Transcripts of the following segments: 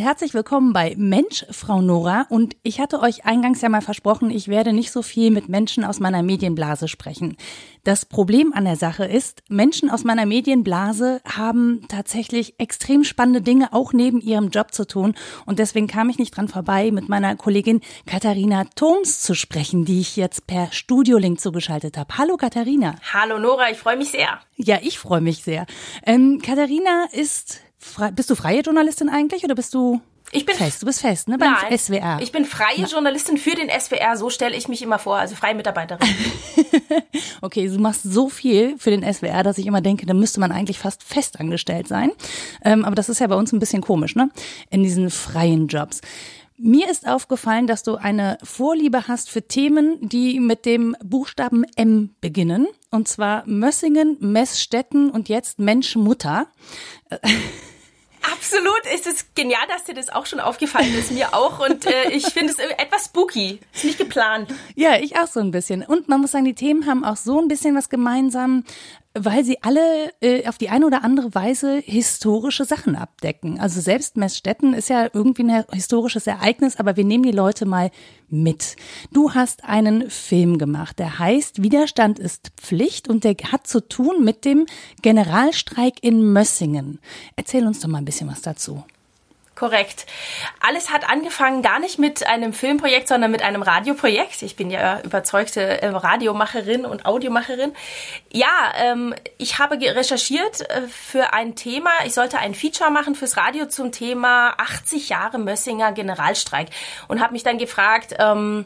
Und herzlich willkommen bei Mensch, Frau Nora. Und ich hatte euch eingangs ja mal versprochen, ich werde nicht so viel mit Menschen aus meiner Medienblase sprechen. Das Problem an der Sache ist, Menschen aus meiner Medienblase haben tatsächlich extrem spannende Dinge auch neben ihrem Job zu tun. Und deswegen kam ich nicht dran vorbei, mit meiner Kollegin Katharina Thoms zu sprechen, die ich jetzt per Studiolink zugeschaltet habe. Hallo Katharina. Hallo Nora, ich freue mich sehr. Ja, ich freue mich sehr. Ähm, Katharina ist bist du freie Journalistin eigentlich oder bist du ich bin fest, du bist fest, ne? Beim Nein, SWR. Ich bin freie Journalistin für den SWR, so stelle ich mich immer vor, also freie Mitarbeiterin. okay, du machst so viel für den SWR, dass ich immer denke, da müsste man eigentlich fast festangestellt sein. Ähm, aber das ist ja bei uns ein bisschen komisch, ne? In diesen freien Jobs. Mir ist aufgefallen, dass du eine Vorliebe hast für Themen, die mit dem Buchstaben M beginnen. Und zwar Mössingen, Messstätten und jetzt Mensch-Mutter. Absolut, es ist genial, dass dir das auch schon aufgefallen ist, mir auch. Und äh, ich finde es etwas spooky, ist nicht geplant. Ja, ich auch so ein bisschen. Und man muss sagen, die Themen haben auch so ein bisschen was gemeinsam weil sie alle äh, auf die eine oder andere Weise historische Sachen abdecken. Also selbst Messstetten ist ja irgendwie ein historisches Ereignis, aber wir nehmen die Leute mal mit. Du hast einen Film gemacht, der heißt Widerstand ist Pflicht und der hat zu tun mit dem Generalstreik in Mössingen. Erzähl uns doch mal ein bisschen was dazu. Korrekt. Alles hat angefangen gar nicht mit einem Filmprojekt, sondern mit einem Radioprojekt. Ich bin ja überzeugte äh, Radiomacherin und Audiomacherin. Ja, ähm, ich habe recherchiert äh, für ein Thema. Ich sollte ein Feature machen fürs Radio zum Thema 80 Jahre Mössinger Generalstreik und habe mich dann gefragt, ähm,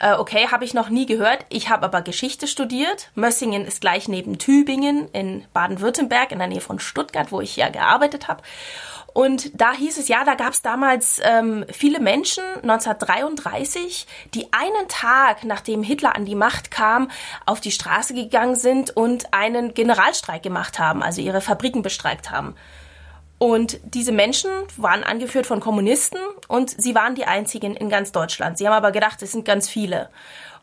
äh, okay, habe ich noch nie gehört. Ich habe aber Geschichte studiert. Mössingen ist gleich neben Tübingen in Baden-Württemberg in der Nähe von Stuttgart, wo ich ja gearbeitet habe. Und da hieß es, ja, da gab es damals ähm, viele Menschen, 1933, die einen Tag, nachdem Hitler an die Macht kam, auf die Straße gegangen sind und einen Generalstreik gemacht haben, also ihre Fabriken bestreikt haben. Und diese Menschen waren angeführt von Kommunisten und sie waren die einzigen in ganz Deutschland. Sie haben aber gedacht, es sind ganz viele.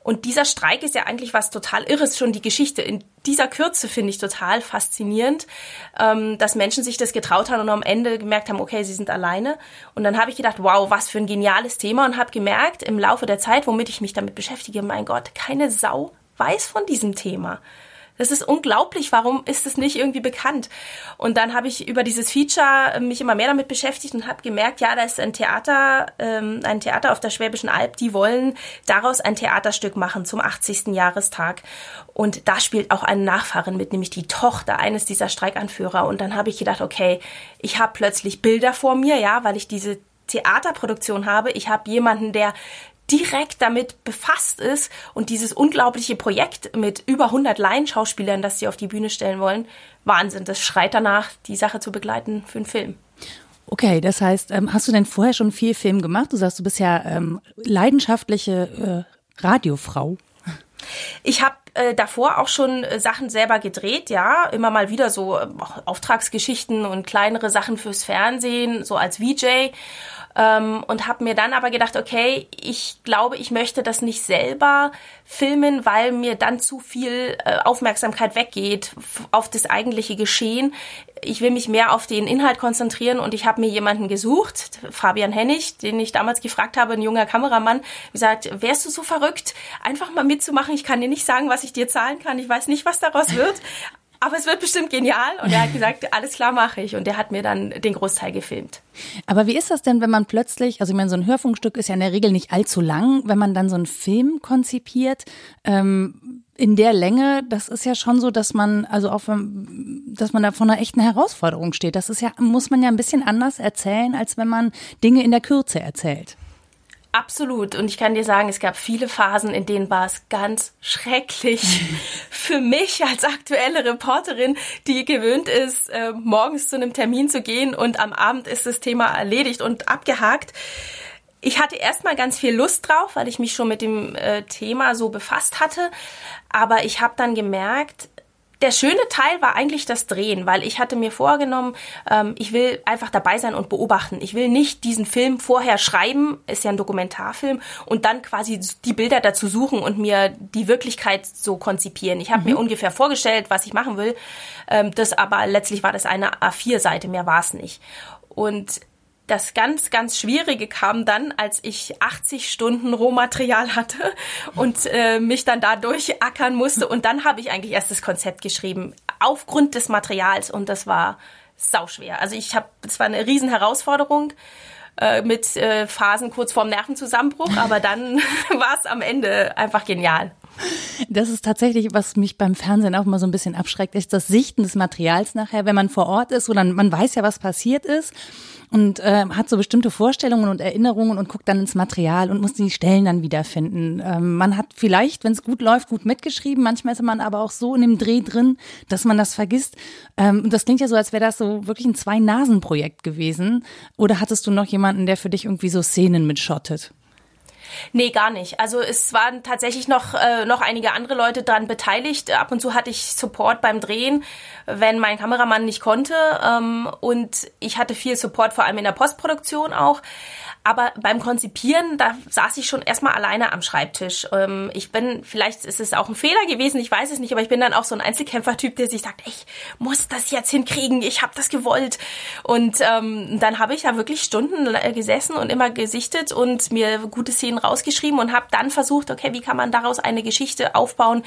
Und dieser Streik ist ja eigentlich was total Irres, schon die Geschichte. In dieser Kürze finde ich total faszinierend, ähm, dass Menschen sich das getraut haben und am Ende gemerkt haben, okay, sie sind alleine. Und dann habe ich gedacht, wow, was für ein geniales Thema und habe gemerkt im Laufe der Zeit, womit ich mich damit beschäftige, mein Gott, keine Sau weiß von diesem Thema. Das ist unglaublich. Warum ist es nicht irgendwie bekannt? Und dann habe ich über dieses Feature äh, mich immer mehr damit beschäftigt und habe gemerkt, ja, da ist ein Theater, ähm, ein Theater auf der Schwäbischen Alb, die wollen daraus ein Theaterstück machen zum 80. Jahrestag. Und da spielt auch eine Nachfahrin mit, nämlich die Tochter eines dieser Streikanführer. Und dann habe ich gedacht, okay, ich habe plötzlich Bilder vor mir, ja, weil ich diese Theaterproduktion habe. Ich habe jemanden, der direkt damit befasst ist und dieses unglaubliche Projekt mit über 100 Laienschauspielern, das sie auf die Bühne stellen wollen, Wahnsinn. Das schreit danach, die Sache zu begleiten für einen Film. Okay, das heißt, ähm, hast du denn vorher schon viel Film gemacht? Du sagst, du bist ja ähm, leidenschaftliche äh, Radiofrau. Ich habe äh, davor auch schon äh, Sachen selber gedreht, ja, immer mal wieder so äh, Auftragsgeschichten und kleinere Sachen fürs Fernsehen, so als VJ ähm, und habe mir dann aber gedacht, okay, ich glaube, ich möchte das nicht selber filmen, weil mir dann zu viel äh, Aufmerksamkeit weggeht auf das eigentliche Geschehen. Ich will mich mehr auf den Inhalt konzentrieren und ich habe mir jemanden gesucht, Fabian Hennig, den ich damals gefragt habe, ein junger Kameramann, gesagt, wärst du so verrückt, einfach mal mitzumachen? Ich kann dir nicht sagen, was ich dir zahlen kann. Ich weiß nicht, was daraus wird, aber es wird bestimmt genial. Und er hat gesagt, alles klar mache ich. Und er hat mir dann den Großteil gefilmt. Aber wie ist das denn, wenn man plötzlich, also ich meine, so ein Hörfunkstück ist ja in der Regel nicht allzu lang, wenn man dann so einen Film konzipiert, ähm, in der Länge, das ist ja schon so, dass man, also auch, dass man da vor einer echten Herausforderung steht. Das ist ja, muss man ja ein bisschen anders erzählen, als wenn man Dinge in der Kürze erzählt. Absolut. Und ich kann dir sagen, es gab viele Phasen, in denen war es ganz schrecklich für mich als aktuelle Reporterin, die gewöhnt ist, äh, morgens zu einem Termin zu gehen und am Abend ist das Thema erledigt und abgehakt. Ich hatte erstmal ganz viel Lust drauf, weil ich mich schon mit dem äh, Thema so befasst hatte. Aber ich habe dann gemerkt, der schöne Teil war eigentlich das Drehen, weil ich hatte mir vorgenommen, ähm, ich will einfach dabei sein und beobachten. Ich will nicht diesen Film vorher schreiben, ist ja ein Dokumentarfilm, und dann quasi die Bilder dazu suchen und mir die Wirklichkeit so konzipieren. Ich habe mhm. mir ungefähr vorgestellt, was ich machen will, ähm, das aber letztlich war das eine A4-Seite, mehr war es nicht. Und Das ganz, ganz Schwierige kam dann, als ich 80 Stunden Rohmaterial hatte und äh, mich dann da durchackern musste. Und dann habe ich eigentlich erst das Konzept geschrieben, aufgrund des Materials. Und das war sauschwer. Also ich habe, das war eine riesen Herausforderung äh, mit äh, Phasen kurz vorm Nervenzusammenbruch, aber dann war es am Ende einfach genial. Das ist tatsächlich, was mich beim Fernsehen auch mal so ein bisschen abschreckt, ist das Sichten des Materials nachher, wenn man vor Ort ist, oder man weiß ja, was passiert ist und äh, hat so bestimmte Vorstellungen und Erinnerungen und guckt dann ins Material und muss die Stellen dann wiederfinden. Ähm, man hat vielleicht, wenn es gut läuft, gut mitgeschrieben. Manchmal ist man aber auch so in dem Dreh drin, dass man das vergisst. Ähm, und das klingt ja so, als wäre das so wirklich ein Zwei-Nasen-Projekt gewesen. Oder hattest du noch jemanden, der für dich irgendwie so Szenen mitschottet? Nee, gar nicht. Also es waren tatsächlich noch, äh, noch einige andere Leute daran beteiligt. Ab und zu hatte ich Support beim Drehen, wenn mein Kameramann nicht konnte. Ähm, und ich hatte viel Support, vor allem in der Postproduktion auch. Aber beim Konzipieren, da saß ich schon erstmal alleine am Schreibtisch. Ähm, ich bin, vielleicht ist es auch ein Fehler gewesen, ich weiß es nicht, aber ich bin dann auch so ein Einzelkämpfertyp, der sich sagt, ich muss das jetzt hinkriegen, ich habe das gewollt. Und ähm, dann habe ich da wirklich Stunden gesessen und immer gesichtet und mir gute Szenen rausgeschrieben und habe dann versucht, okay, wie kann man daraus eine Geschichte aufbauen,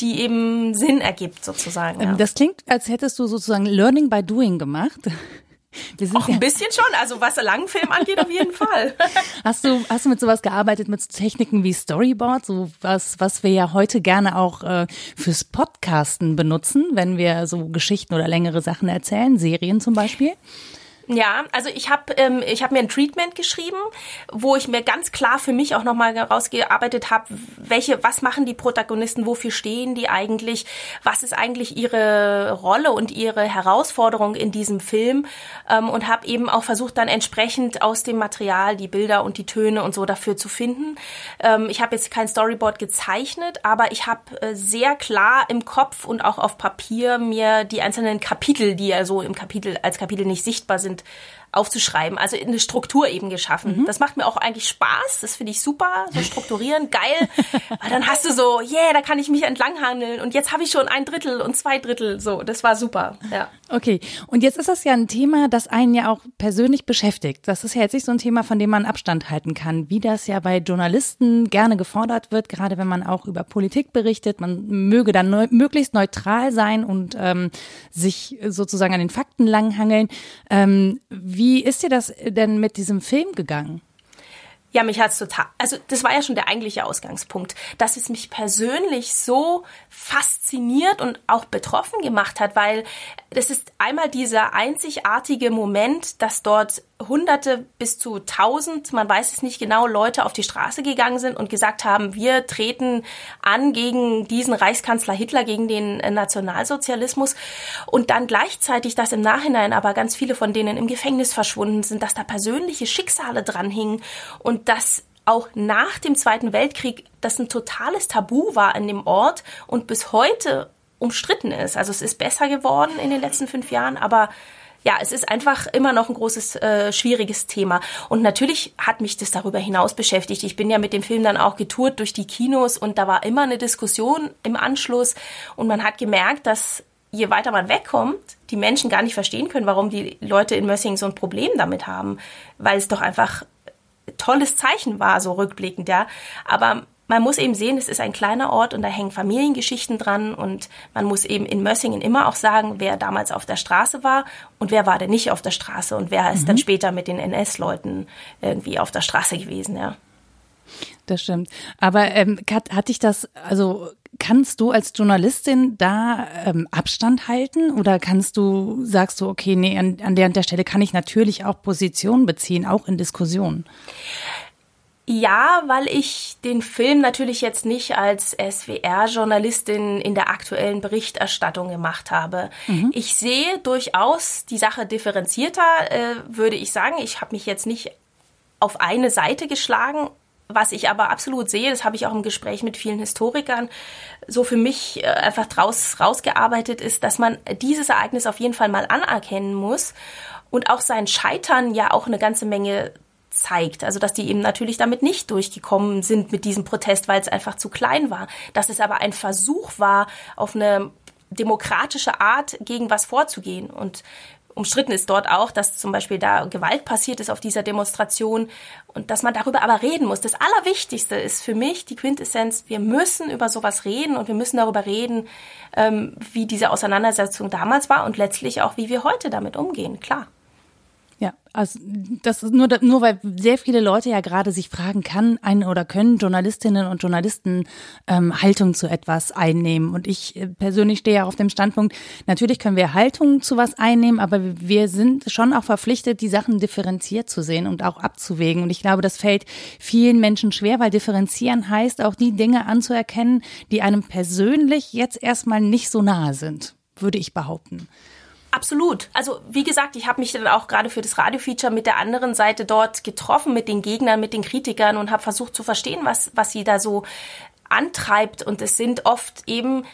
die eben Sinn ergibt sozusagen. Ja. Das klingt, als hättest du sozusagen Learning by Doing gemacht. Auch ein bisschen schon, also was Langfilm angeht, auf jeden Fall. Hast du, hast du mit sowas gearbeitet, mit Techniken wie Storyboard, so was, was wir ja heute gerne auch äh, fürs Podcasten benutzen, wenn wir so Geschichten oder längere Sachen erzählen, Serien zum Beispiel? Ja, also ich habe ähm, ich hab mir ein Treatment geschrieben, wo ich mir ganz klar für mich auch nochmal herausgearbeitet habe, welche, was machen die Protagonisten, wofür stehen die eigentlich, was ist eigentlich ihre Rolle und ihre Herausforderung in diesem Film ähm, und habe eben auch versucht, dann entsprechend aus dem Material die Bilder und die Töne und so dafür zu finden. Ähm, ich habe jetzt kein Storyboard gezeichnet, aber ich habe äh, sehr klar im Kopf und auch auf Papier mir die einzelnen Kapitel, die ja so im Kapitel als Kapitel nicht sichtbar sind, sind aufzuschreiben, also eine Struktur eben geschaffen. Mhm. Das macht mir auch eigentlich Spaß, das finde ich super, so strukturieren, geil. Weil dann hast du so, yeah, da kann ich mich entlanghangeln und jetzt habe ich schon ein Drittel und zwei Drittel, so, das war super, ja. Okay, und jetzt ist das ja ein Thema, das einen ja auch persönlich beschäftigt. Das ist ja jetzt nicht so ein Thema, von dem man Abstand halten kann, wie das ja bei Journalisten gerne gefordert wird, gerade wenn man auch über Politik berichtet. Man möge dann neu, möglichst neutral sein und ähm, sich sozusagen an den Fakten langhangeln. Ähm, wie ist dir das denn mit diesem Film gegangen? Ja, mich hat's total, also das war ja schon der eigentliche Ausgangspunkt, dass es mich persönlich so fasziniert und auch betroffen gemacht hat, weil das ist einmal dieser einzigartige Moment, dass dort Hunderte bis zu tausend, man weiß es nicht genau, Leute auf die Straße gegangen sind und gesagt haben, wir treten an gegen diesen Reichskanzler Hitler, gegen den Nationalsozialismus. Und dann gleichzeitig, dass im Nachhinein aber ganz viele von denen im Gefängnis verschwunden sind, dass da persönliche Schicksale dranhingen und dass auch nach dem Zweiten Weltkrieg das ein totales Tabu war in dem Ort. Und bis heute umstritten ist. Also es ist besser geworden in den letzten fünf Jahren, aber ja, es ist einfach immer noch ein großes, äh, schwieriges Thema. Und natürlich hat mich das darüber hinaus beschäftigt. Ich bin ja mit dem Film dann auch getourt durch die Kinos und da war immer eine Diskussion im Anschluss und man hat gemerkt, dass je weiter man wegkommt, die Menschen gar nicht verstehen können, warum die Leute in Mössing so ein Problem damit haben, weil es doch einfach tolles Zeichen war, so rückblickend, ja. Aber man muss eben sehen, es ist ein kleiner Ort und da hängen Familiengeschichten dran und man muss eben in Mössingen immer auch sagen, wer damals auf der Straße war und wer war denn nicht auf der Straße und wer ist mhm. dann später mit den NS-Leuten irgendwie auf der Straße gewesen, ja. Das stimmt. Aber ähm, Kat, hat dich das, also kannst du als Journalistin da ähm, Abstand halten oder kannst du, sagst du, okay, nee, an, an der, an der Stelle kann ich natürlich auch Position beziehen, auch in Diskussionen? Ja, weil ich den Film natürlich jetzt nicht als SWR-Journalistin in der aktuellen Berichterstattung gemacht habe. Mhm. Ich sehe durchaus die Sache differenzierter, äh, würde ich sagen. Ich habe mich jetzt nicht auf eine Seite geschlagen. Was ich aber absolut sehe, das habe ich auch im Gespräch mit vielen Historikern so für mich äh, einfach draus rausgearbeitet ist, dass man dieses Ereignis auf jeden Fall mal anerkennen muss und auch sein Scheitern ja auch eine ganze Menge zeigt. Also dass die eben natürlich damit nicht durchgekommen sind mit diesem Protest, weil es einfach zu klein war. Dass es aber ein Versuch war, auf eine demokratische Art gegen was vorzugehen. Und umstritten ist dort auch, dass zum Beispiel da Gewalt passiert ist auf dieser Demonstration und dass man darüber aber reden muss. Das Allerwichtigste ist für mich die Quintessenz, wir müssen über sowas reden und wir müssen darüber reden, ähm, wie diese Auseinandersetzung damals war und letztlich auch, wie wir heute damit umgehen, klar. Ja, also das ist nur, nur weil sehr viele Leute ja gerade sich fragen, kann ein oder können Journalistinnen und Journalisten ähm, Haltung zu etwas einnehmen. Und ich äh, persönlich stehe ja auf dem Standpunkt, natürlich können wir Haltung zu was einnehmen, aber wir sind schon auch verpflichtet, die Sachen differenziert zu sehen und auch abzuwägen. Und ich glaube, das fällt vielen Menschen schwer, weil differenzieren heißt auch die Dinge anzuerkennen, die einem persönlich jetzt erstmal nicht so nahe sind, würde ich behaupten. Absolut. Also wie gesagt, ich habe mich dann auch gerade für das Radio-Feature mit der anderen Seite dort getroffen, mit den Gegnern, mit den Kritikern und habe versucht zu verstehen, was, was sie da so antreibt. Und es sind oft eben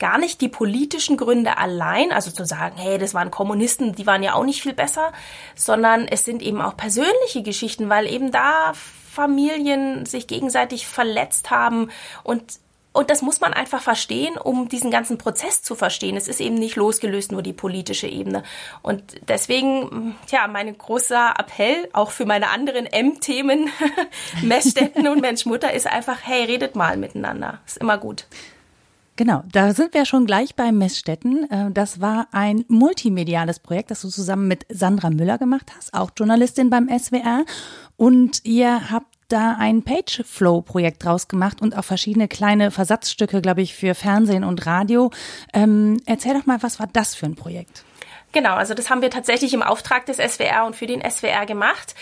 gar nicht die politischen Gründe allein, also zu sagen, hey, das waren Kommunisten, die waren ja auch nicht viel besser, sondern es sind eben auch persönliche Geschichten, weil eben da Familien sich gegenseitig verletzt haben und und das muss man einfach verstehen, um diesen ganzen Prozess zu verstehen. Es ist eben nicht losgelöst nur die politische Ebene. Und deswegen, ja, mein großer Appell, auch für meine anderen M-Themen, Messstätten und Mensch-Mutter, ist einfach, hey, redet mal miteinander. Ist immer gut. Genau, da sind wir schon gleich bei Messstätten. Äh, das war ein multimediales Projekt, das du zusammen mit Sandra Müller gemacht hast, auch Journalistin beim SWR. Und ihr habt da ein Pageflow-Projekt draus gemacht und auch verschiedene kleine Versatzstücke, glaube ich, für Fernsehen und Radio. Ähm, erzähl doch mal, was war das für ein Projekt? Genau, also das haben wir tatsächlich im Auftrag des SWR und für den SWR gemacht.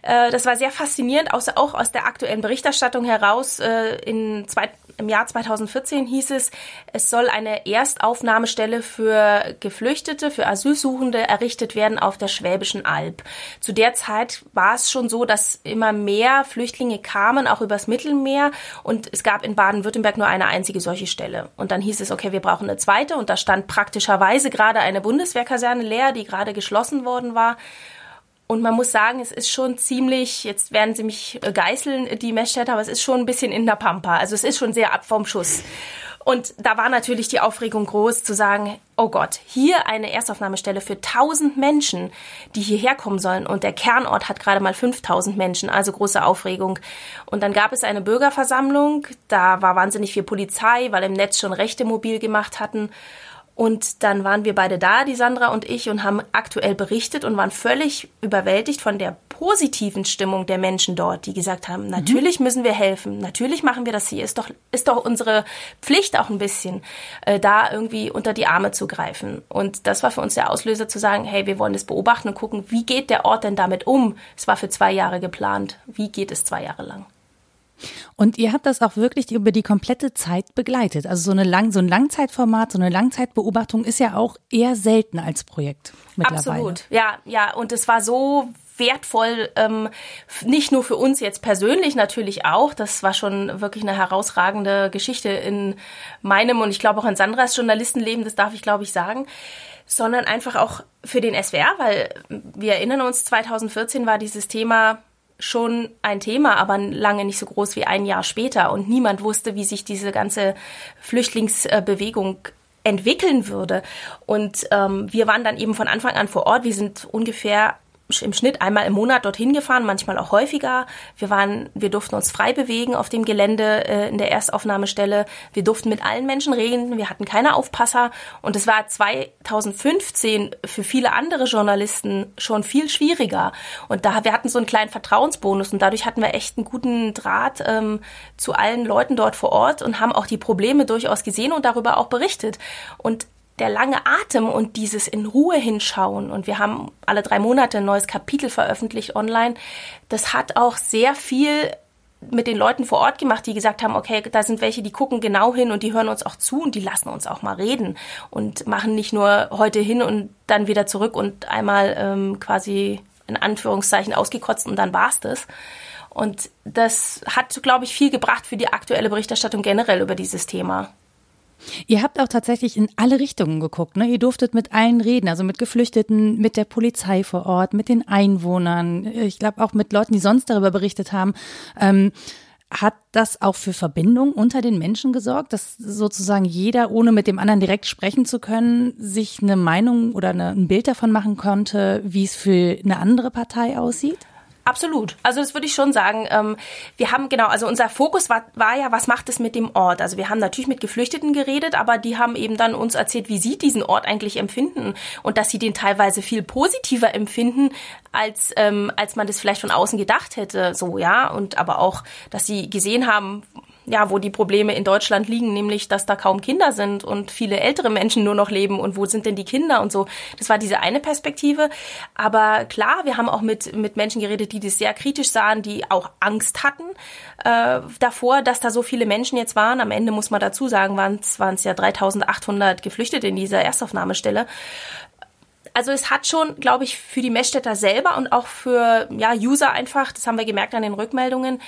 Äh, das war sehr faszinierend, auch aus der aktuellen Berichterstattung heraus. Äh, in Im Jahr 2014 hieß es, es soll eine Erstaufnahmestelle für Geflüchtete, für Asylsuchende errichtet werden auf der Schwäbischen Alb. Zu der Zeit war es schon so, dass immer mehr Flüchtlinge kamen, auch übers Mittelmeer. Und es gab in Baden-Württemberg nur eine einzige solche Stelle. Und dann hieß es, okay, wir brauchen eine zweite. Und da stand praktischerweise gerade eine Bundeswehrkaserne Kaserne leer, die gerade geschlossen worden war. Und man muss sagen, es ist schon ziemlich, jetzt werden sie mich äh, geißeln, die Messstätte, aber es ist schon ein bisschen in der Pampa. Also es ist schon sehr ab vom Schuss. Und da war natürlich die Aufregung groß zu sagen, oh Gott, hier eine Erstaufnahmestelle für 1000 Menschen, die hierher kommen sollen. Und der Kernort hat gerade mal 5000 Menschen, also große Aufregung. Und dann gab es eine Bürgerversammlung, da war wahnsinnig viel Polizei, weil im Netz schon Rechte mobil gemacht hatten. Und dann waren wir beide da, die Sandra und ich, und haben aktuell berichtet und waren völlig überwältigt von der positiven Stimmung der Menschen dort, die gesagt haben, mhm. natürlich mhm. müssen wir helfen, natürlich machen wir das hier, ist doch, ist doch unsere Pflicht auch ein bisschen, äh, da irgendwie unter die Arme zu greifen. Und das war für uns der Auslöser zu sagen, hey, wir wollen das beobachten und gucken, wie geht der Ort denn damit um? Es war für zwei Jahre geplant. Wie geht es zwei Jahre lang? Und ihr habt das auch wirklich über die komplette Zeit begleitet. Also so, eine Lang so ein Langzeitformat, so eine Langzeitbeobachtung ist ja auch eher selten als Projekt mittlerweile. Absolut, ja, ja. Und es war so wertvoll, ähm, nicht nur für uns jetzt persönlich natürlich auch. Das war schon wirklich eine herausragende Geschichte in meinem und ich glaube auch in Sandras Journalistenleben, das darf ich glaube ich sagen sondern einfach auch für den SWR, weil wir erinnern uns, 2014 war dieses Thema schon ein Thema, aber lange nicht so groß wie ein Jahr später. Und niemand wusste, wie sich diese ganze Flüchtlingsbewegung entwickeln würde. Und ähm, wir waren dann eben von Anfang an vor Ort. Wir sind ungefähr im Schnitt einmal im Monat dorthin gefahren, manchmal auch häufiger. Wir waren, wir durften uns frei bewegen auf dem Gelände äh, in der Erstaufnahmestelle. Wir durften mit allen Menschen reden. Wir hatten keine Aufpasser. Und es war 2015 für viele andere Journalisten schon viel schwieriger. Und da, wir hatten so einen kleinen Vertrauensbonus und dadurch hatten wir echt einen guten Draht ähm, zu allen Leuten dort vor Ort und haben auch die Probleme durchaus gesehen und darüber auch berichtet. Und der lange Atem und dieses in Ruhe hinschauen und wir haben alle drei Monate ein neues Kapitel veröffentlicht online, das hat auch sehr viel mit den Leuten vor Ort gemacht, die gesagt haben, okay, da sind welche, die gucken genau hin und die hören uns auch zu und die lassen uns auch mal reden und machen nicht nur heute hin und dann wieder zurück und einmal ähm, quasi in Anführungszeichen ausgekotzt und dann war's das. Und das hat, glaube ich, viel gebracht für die aktuelle Berichterstattung generell über dieses Thema. Ihr habt auch tatsächlich in alle Richtungen geguckt. Ne? Ihr durftet mit allen reden, also mit Geflüchteten, mit der Polizei vor Ort, mit den Einwohnern. Ich glaube auch mit Leuten, die sonst darüber berichtet haben. Ähm, hat das auch für Verbindung unter den Menschen gesorgt, dass sozusagen jeder, ohne mit dem anderen direkt sprechen zu können, sich eine Meinung oder eine, ein Bild davon machen konnte, wie es für eine andere Partei aussieht? Absolut. Also das würde ich schon sagen. Ähm, wir haben genau, also unser Fokus war, war ja, was macht es mit dem Ort? Also wir haben natürlich mit Geflüchteten geredet, aber die haben eben dann uns erzählt, wie sie diesen Ort eigentlich empfinden und dass sie den teilweise viel positiver empfinden, als ähm, als man das vielleicht von außen gedacht hätte. So ja und aber auch, dass sie gesehen haben, ja, wo die Probleme in Deutschland liegen, nämlich, dass da kaum Kinder sind und viele ältere Menschen nur noch leben und wo sind denn die Kinder und so. Das war diese eine Perspektive. Aber klar, wir haben auch mit, mit Menschen geredet, die das sehr kritisch sahen, die auch Angst hatten äh, davor, dass da so viele Menschen jetzt waren. Am Ende muss man dazu sagen, waren es ja 3800 Geflüchtete in dieser Erstaufnahmestelle also es hat schon, glaube ich, für die Messstädter selber und auch für ja, User einfach, das haben wir gemerkt an den Rückmeldungen,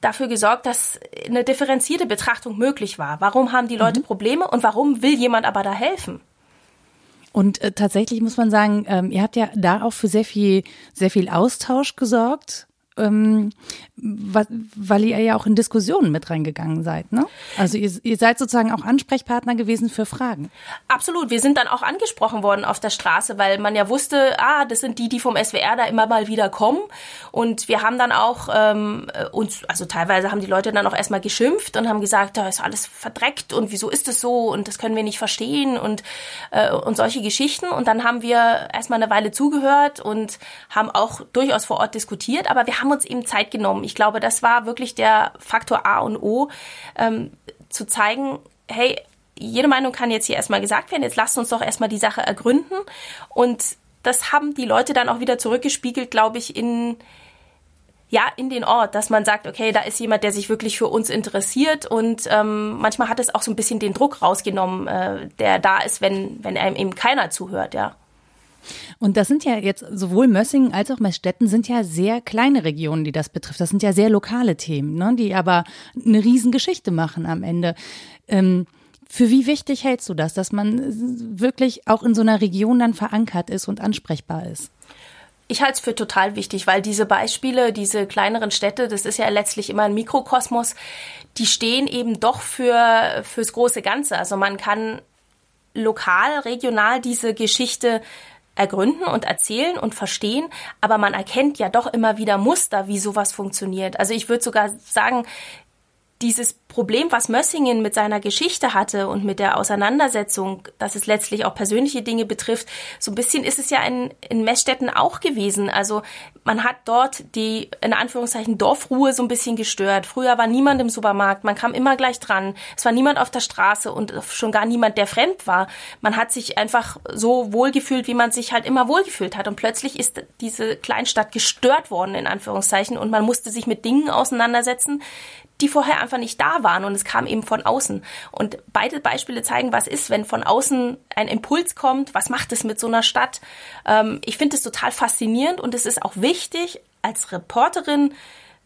dafür gesorgt, dass eine differenzierte Betrachtung möglich war. Warum haben die Leute mhm. Probleme und warum will jemand aber da helfen? Und äh, tatsächlich muss man sagen, ähm, ihr habt ja da auch für sehr viel, sehr viel Austausch gesorgt ähm, weil ihr ja auch in Diskussionen mit reingegangen seid, ne? Also ihr, ihr seid sozusagen auch Ansprechpartner gewesen für Fragen. Absolut. Wir sind dann auch angesprochen worden auf der Straße, weil man ja wusste, ah, das sind die, die vom SWR da immer mal wieder kommen. Und wir haben dann auch ähm, uns, also teilweise haben die Leute dann auch erstmal geschimpft und haben gesagt, da ist alles verdreckt und wieso ist es so und das können wir nicht verstehen und, äh, und solche Geschichten. Und dann haben wir erstmal eine Weile zugehört und haben auch durchaus vor Ort diskutiert, aber wir haben uns eben Zeit genommen. Ich glaube, das war wirklich der Faktor A und O, ähm, zu zeigen, hey, jede Meinung kann jetzt hier erstmal gesagt werden, jetzt lasst uns doch erstmal die Sache ergründen. Und das haben die Leute dann auch wieder zurückgespiegelt, glaube ich, in, ja, in den Ort, dass man sagt, okay, da ist jemand, der sich wirklich für uns interessiert und ähm, manchmal hat es auch so ein bisschen den Druck rausgenommen, äh, der da ist, wenn, wenn einem eben keiner zuhört, ja. Und das sind ja jetzt sowohl Mössingen als auch Messstetten sind ja sehr kleine Regionen, die das betrifft. Das sind ja sehr lokale Themen, ne, die aber eine Riesengeschichte machen am Ende. Ähm, für wie wichtig hältst du das, dass man wirklich auch in so einer Region dann verankert ist und ansprechbar ist? Ich halte es für total wichtig, weil diese Beispiele, diese kleineren Städte, das ist ja letztlich immer ein Mikrokosmos, die stehen eben doch für fürs große Ganze. Also man kann lokal, regional diese Geschichte ergründen und erzählen und verstehen, aber man erkennt ja doch immer wieder Muster, wie sowas funktioniert. Also ich würde sogar sagen, dieses Problem, was Mössingen mit seiner Geschichte hatte und mit der Auseinandersetzung, dass es letztlich auch persönliche Dinge betrifft, so ein bisschen ist es ja in, in Messstätten auch gewesen. Also man hat dort die, in Anführungszeichen, Dorfruhe so ein bisschen gestört. Früher war niemand im Supermarkt, man kam immer gleich dran. Es war niemand auf der Straße und schon gar niemand, der fremd war. Man hat sich einfach so wohlgefühlt, wie man sich halt immer wohlgefühlt hat. Und plötzlich ist diese Kleinstadt gestört worden, in Anführungszeichen, und man musste sich mit Dingen auseinandersetzen, die vorher einfach nicht da waren und es kam eben von außen. Und beide Beispiele zeigen, was ist, wenn von außen ein Impuls kommt, was macht es mit so einer Stadt. Ähm, ich finde es total faszinierend und es ist auch wichtig, als Reporterin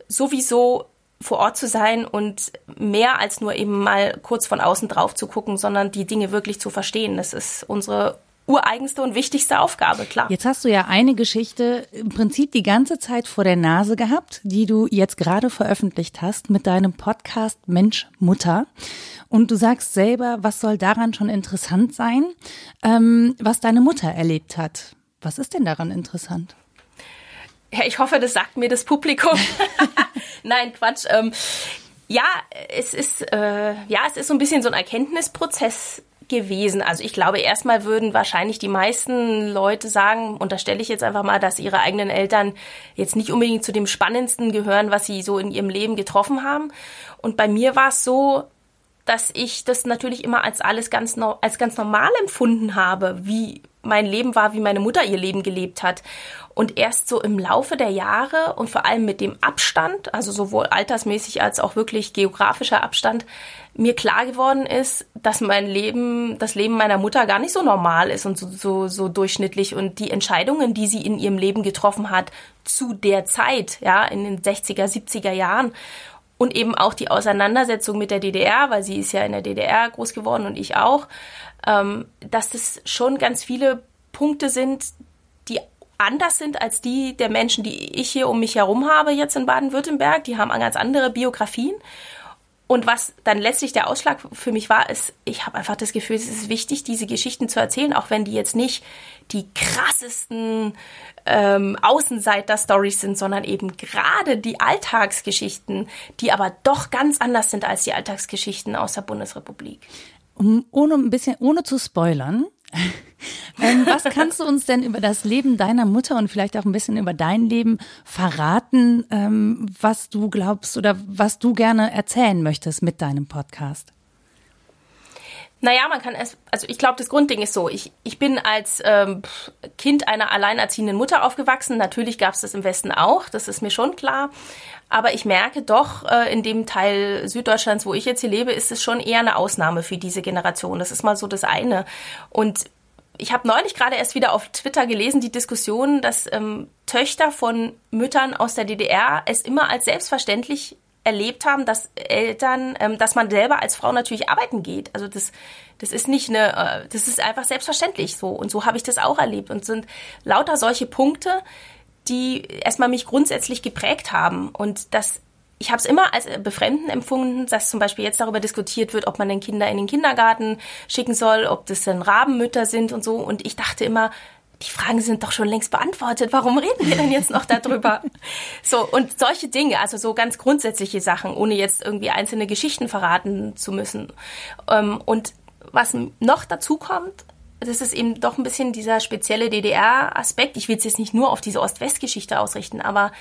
sowieso vor Ort zu sein und mehr als nur eben mal kurz von außen drauf zu gucken, sondern die Dinge wirklich zu verstehen. Das ist unsere ureigenste und wichtigste Aufgabe, klar. Jetzt hast du ja eine Geschichte im Prinzip die ganze Zeit vor der Nase gehabt, die du jetzt gerade veröffentlicht hast mit deinem Podcast Mensch Mutter. Und du sagst selber, was soll daran schon interessant sein, ähm, was deine Mutter erlebt hat. Was ist denn daran interessant? Ja, ich hoffe, das sagt mir das Publikum. Nein, Quatsch. Ähm, ja, es ist äh, ja, es ist so ein bisschen so ein Erkenntnisprozess gewesen. Also ich glaube, erstmal würden wahrscheinlich die meisten Leute sagen, unterstelle ich jetzt einfach mal, dass ihre eigenen Eltern jetzt nicht unbedingt zu dem Spannendsten gehören, was sie so in ihrem Leben getroffen haben. Und bei mir war es so, dass ich das natürlich immer als alles ganz, als ganz normal empfunden habe, wie mein Leben war, wie meine Mutter ihr Leben gelebt hat. Und erst so im Laufe der Jahre und vor allem mit dem Abstand, also sowohl altersmäßig als auch wirklich geografischer Abstand, mir klar geworden ist, dass mein Leben, das Leben meiner Mutter gar nicht so normal ist und so, so, so durchschnittlich. Und die Entscheidungen, die sie in ihrem Leben getroffen hat, zu der Zeit, ja, in den 60er, 70er Jahren und eben auch die Auseinandersetzung mit der DDR, weil sie ist ja in der DDR groß geworden und ich auch, ähm, dass das schon ganz viele Punkte sind, die anders sind als die der Menschen, die ich hier um mich herum habe jetzt in Baden-Württemberg. Die haben ganz andere Biografien. Und was dann letztlich der Ausschlag für mich war, ist, ich habe einfach das Gefühl, es ist wichtig, diese Geschichten zu erzählen, auch wenn die jetzt nicht die krassesten ähm, Außenseiter-Stories sind, sondern eben gerade die Alltagsgeschichten, die aber doch ganz anders sind als die Alltagsgeschichten aus der Bundesrepublik. Um, ohne ein bisschen, ohne zu spoilern, ähm, was kannst du uns denn über das Leben deiner Mutter und vielleicht auch ein bisschen über dein Leben verraten, ähm, was du glaubst oder was du gerne erzählen möchtest mit deinem Podcast? Naja, man kann es, also ich glaube, das Grundding ist so, ich, ich bin als ähm, Kind einer alleinerziehenden Mutter aufgewachsen. Natürlich gab es das im Westen auch, das ist mir schon klar. Aber ich merke doch, äh, in dem Teil Süddeutschlands, wo ich jetzt hier lebe, ist es schon eher eine Ausnahme für diese Generation. Das ist mal so das eine. Und ich habe neulich gerade erst wieder auf Twitter gelesen, die Diskussion, dass ähm, Töchter von Müttern aus der DDR es immer als selbstverständlich erlebt haben, dass Eltern, ähm, dass man selber als Frau natürlich arbeiten geht. Also das, das ist nicht eine, äh, das ist einfach selbstverständlich so. Und so habe ich das auch erlebt. Und sind lauter solche Punkte, die erstmal mich grundsätzlich geprägt haben. Und das ich habe es immer als befremden empfunden, dass zum Beispiel jetzt darüber diskutiert wird, ob man den Kinder in den Kindergarten schicken soll, ob das dann Rabenmütter sind und so. Und ich dachte immer, die Fragen sind doch schon längst beantwortet. Warum reden wir denn jetzt noch darüber? so, und solche Dinge, also so ganz grundsätzliche Sachen, ohne jetzt irgendwie einzelne Geschichten verraten zu müssen. Ähm, und was noch dazu kommt, das ist eben doch ein bisschen dieser spezielle DDR-Aspekt. Ich will es jetzt nicht nur auf diese Ost-West-Geschichte ausrichten, aber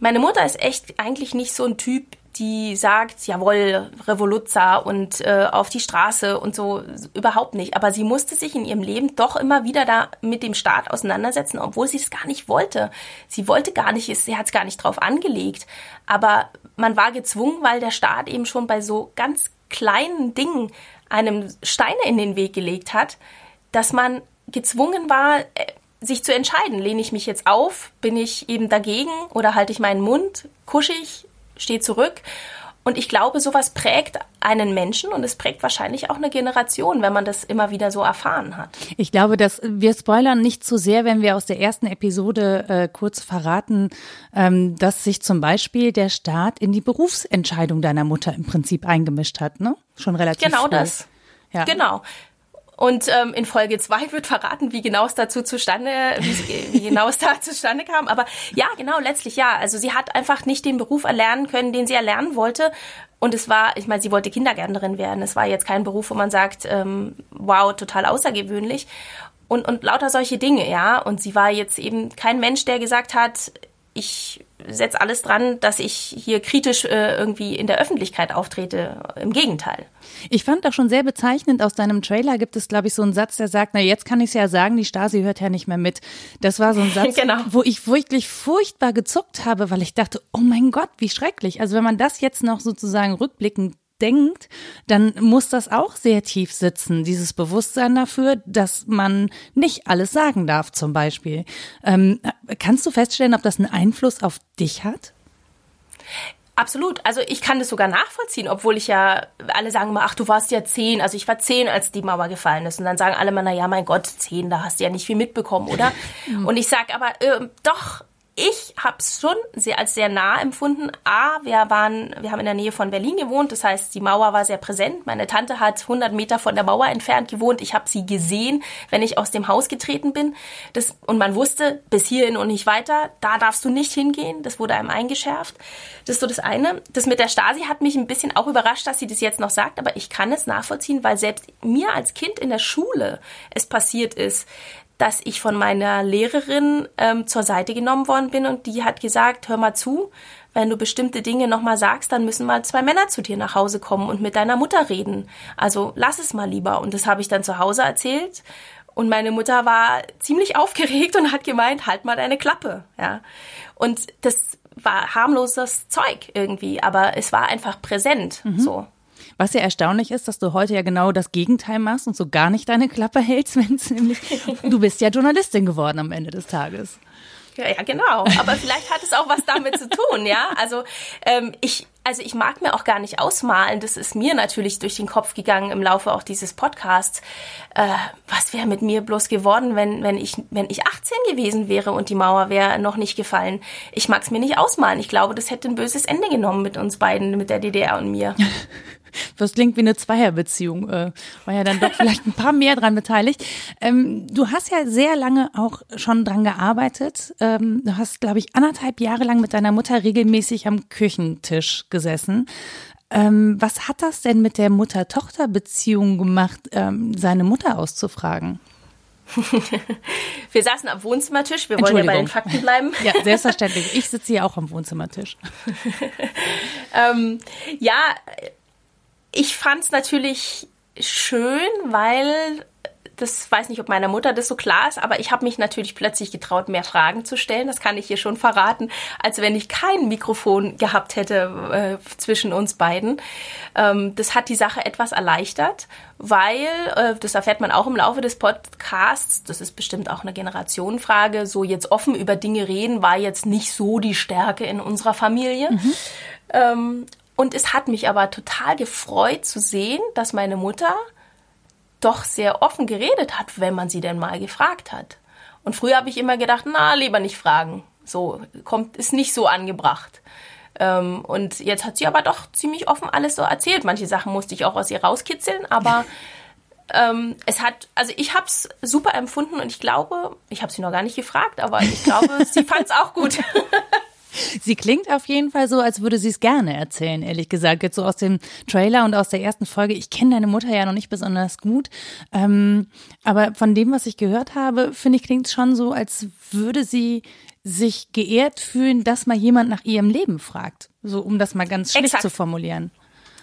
meine Mutter ist echt eigentlich nicht so ein Typ, die sagt, jawohl, Revoluzza und äh, auf die Straße und so, überhaupt nicht. Aber sie musste sich in ihrem Leben doch immer wieder da mit dem Staat auseinandersetzen, obwohl sie es gar nicht wollte. Sie wollte gar nicht, sie hat es gar nicht drauf angelegt. Aber man war gezwungen, weil der Staat eben schon bei so ganz kleinen Dingen einem Steine in den Weg gelegt hat, dass man gezwungen war, äh, sich zu entscheiden, lehne ich mich jetzt auf, bin ich eben dagegen oder halte ich meinen Mund, kusche ich, stehe zurück. Und ich glaube, sowas prägt einen Menschen und es prägt wahrscheinlich auch eine Generation, wenn man das immer wieder so erfahren hat. Ich glaube, dass wir spoilern nicht zu sehr, wenn wir aus der ersten Episode äh, kurz verraten, ähm, dass sich zum Beispiel der Staat in die Berufsentscheidung deiner Mutter im Prinzip eingemischt hat, ne? Schon relativ. Genau früh. das. Ja. Genau. Und ähm, in Folge zwei wird verraten, wie genau es dazu zustande, wie, wie genau es da zustande kam. Aber ja, genau, letztlich ja. Also sie hat einfach nicht den Beruf erlernen können, den sie erlernen wollte. Und es war, ich meine, sie wollte Kindergärtnerin werden. Es war jetzt kein Beruf, wo man sagt, ähm, wow, total außergewöhnlich. Und, und lauter solche Dinge, ja. Und sie war jetzt eben kein Mensch, der gesagt hat, ich setze alles dran, dass ich hier kritisch äh, irgendwie in der Öffentlichkeit auftrete. Im Gegenteil. Ich fand auch schon sehr bezeichnend, aus deinem Trailer gibt es, glaube ich, so einen Satz, der sagt, na jetzt kann ich es ja sagen, die Stasi hört ja nicht mehr mit. Das war so ein Satz, genau. wo ich wirklich furchtbar gezuckt habe, weil ich dachte, oh mein Gott, wie schrecklich. Also wenn man das jetzt noch sozusagen rückblickend denkt, dann muss das auch sehr tief sitzen, dieses Bewusstsein dafür, dass man nicht alles sagen darf, zum Beispiel. Ähm, kannst du feststellen, ob das einen Einfluss auf dich hat? Absolut. Also ich kann das sogar nachvollziehen, obwohl ich ja, alle sagen immer, ach, du warst ja zehn. Also ich war zehn, als die Mauer gefallen ist. Und dann sagen alle immer, na ja, mein Gott, zehn, da hast du ja nicht viel mitbekommen, oder? Und ich sag aber, äh, doch, ich habe es schon sehr, als sehr nah empfunden. A, wir waren, wir haben in der Nähe von Berlin gewohnt, das heißt, die Mauer war sehr präsent. Meine Tante hat 100 Meter von der Mauer entfernt gewohnt. Ich habe sie gesehen, wenn ich aus dem Haus getreten bin. Das, und man wusste, bis hierhin und nicht weiter, da darfst du nicht hingehen. Das wurde einem eingeschärft. Das ist so das eine. Das mit der Stasi hat mich ein bisschen auch überrascht, dass sie das jetzt noch sagt, aber ich kann es nachvollziehen, weil selbst mir als Kind in der Schule es passiert ist, dass ich von meiner Lehrerin ähm, zur Seite genommen worden bin und die hat gesagt, hör mal zu, wenn du bestimmte Dinge nochmal sagst, dann müssen mal zwei Männer zu dir nach Hause kommen und mit deiner Mutter reden. Also lass es mal lieber. Und das habe ich dann zu Hause erzählt. Und meine Mutter war ziemlich aufgeregt und hat gemeint, halt mal deine Klappe. Ja. Und das war harmloses Zeug irgendwie, aber es war einfach präsent. Mhm. So. Was ja erstaunlich ist, dass du heute ja genau das Gegenteil machst und so gar nicht deine Klappe hältst, wenn es nämlich, du bist ja Journalistin geworden am Ende des Tages. Ja, ja, genau. Aber vielleicht hat es auch was damit zu tun, ja. Also ähm, ich also ich mag mir auch gar nicht ausmalen, das ist mir natürlich durch den Kopf gegangen im Laufe auch dieses Podcasts. Äh, was wäre mit mir bloß geworden, wenn, wenn, ich, wenn ich 18 gewesen wäre und die Mauer wäre noch nicht gefallen? Ich mag es mir nicht ausmalen. Ich glaube, das hätte ein böses Ende genommen mit uns beiden, mit der DDR und mir. Das klingt wie eine Zweierbeziehung. Äh, war ja dann doch vielleicht ein paar mehr dran beteiligt. Ähm, du hast ja sehr lange auch schon dran gearbeitet. Ähm, du hast, glaube ich, anderthalb Jahre lang mit deiner Mutter regelmäßig am Küchentisch gesessen. Ähm, was hat das denn mit der Mutter-Tochter-Beziehung gemacht, seine Mutter auszufragen? wir saßen am Wohnzimmertisch. Wir wollen ja bei den Fakten bleiben. Ja, selbstverständlich. Ich sitze hier auch am Wohnzimmertisch. ähm, ja, ich fand es natürlich schön, weil das weiß nicht, ob meiner Mutter das so klar ist, aber ich habe mich natürlich plötzlich getraut, mehr Fragen zu stellen. Das kann ich hier schon verraten, als wenn ich kein Mikrofon gehabt hätte äh, zwischen uns beiden. Ähm, das hat die Sache etwas erleichtert, weil, äh, das erfährt man auch im Laufe des Podcasts, das ist bestimmt auch eine Generationenfrage, so jetzt offen über Dinge reden war jetzt nicht so die Stärke in unserer Familie. Mhm. Ähm, und es hat mich aber total gefreut zu sehen, dass meine Mutter doch sehr offen geredet hat, wenn man sie denn mal gefragt hat. Und früher habe ich immer gedacht, na, lieber nicht fragen. So, kommt, ist nicht so angebracht. Ähm, und jetzt hat sie aber doch ziemlich offen alles so erzählt. Manche Sachen musste ich auch aus ihr rauskitzeln, aber ähm, es hat, also ich habe es super empfunden und ich glaube, ich habe sie noch gar nicht gefragt, aber ich glaube, sie fand es auch gut. Sie klingt auf jeden Fall so, als würde sie es gerne erzählen, ehrlich gesagt. Jetzt so aus dem Trailer und aus der ersten Folge. Ich kenne deine Mutter ja noch nicht besonders gut. Ähm, aber von dem, was ich gehört habe, finde ich, klingt es schon so, als würde sie sich geehrt fühlen, dass mal jemand nach ihrem Leben fragt. So, um das mal ganz schlicht Exakt. zu formulieren.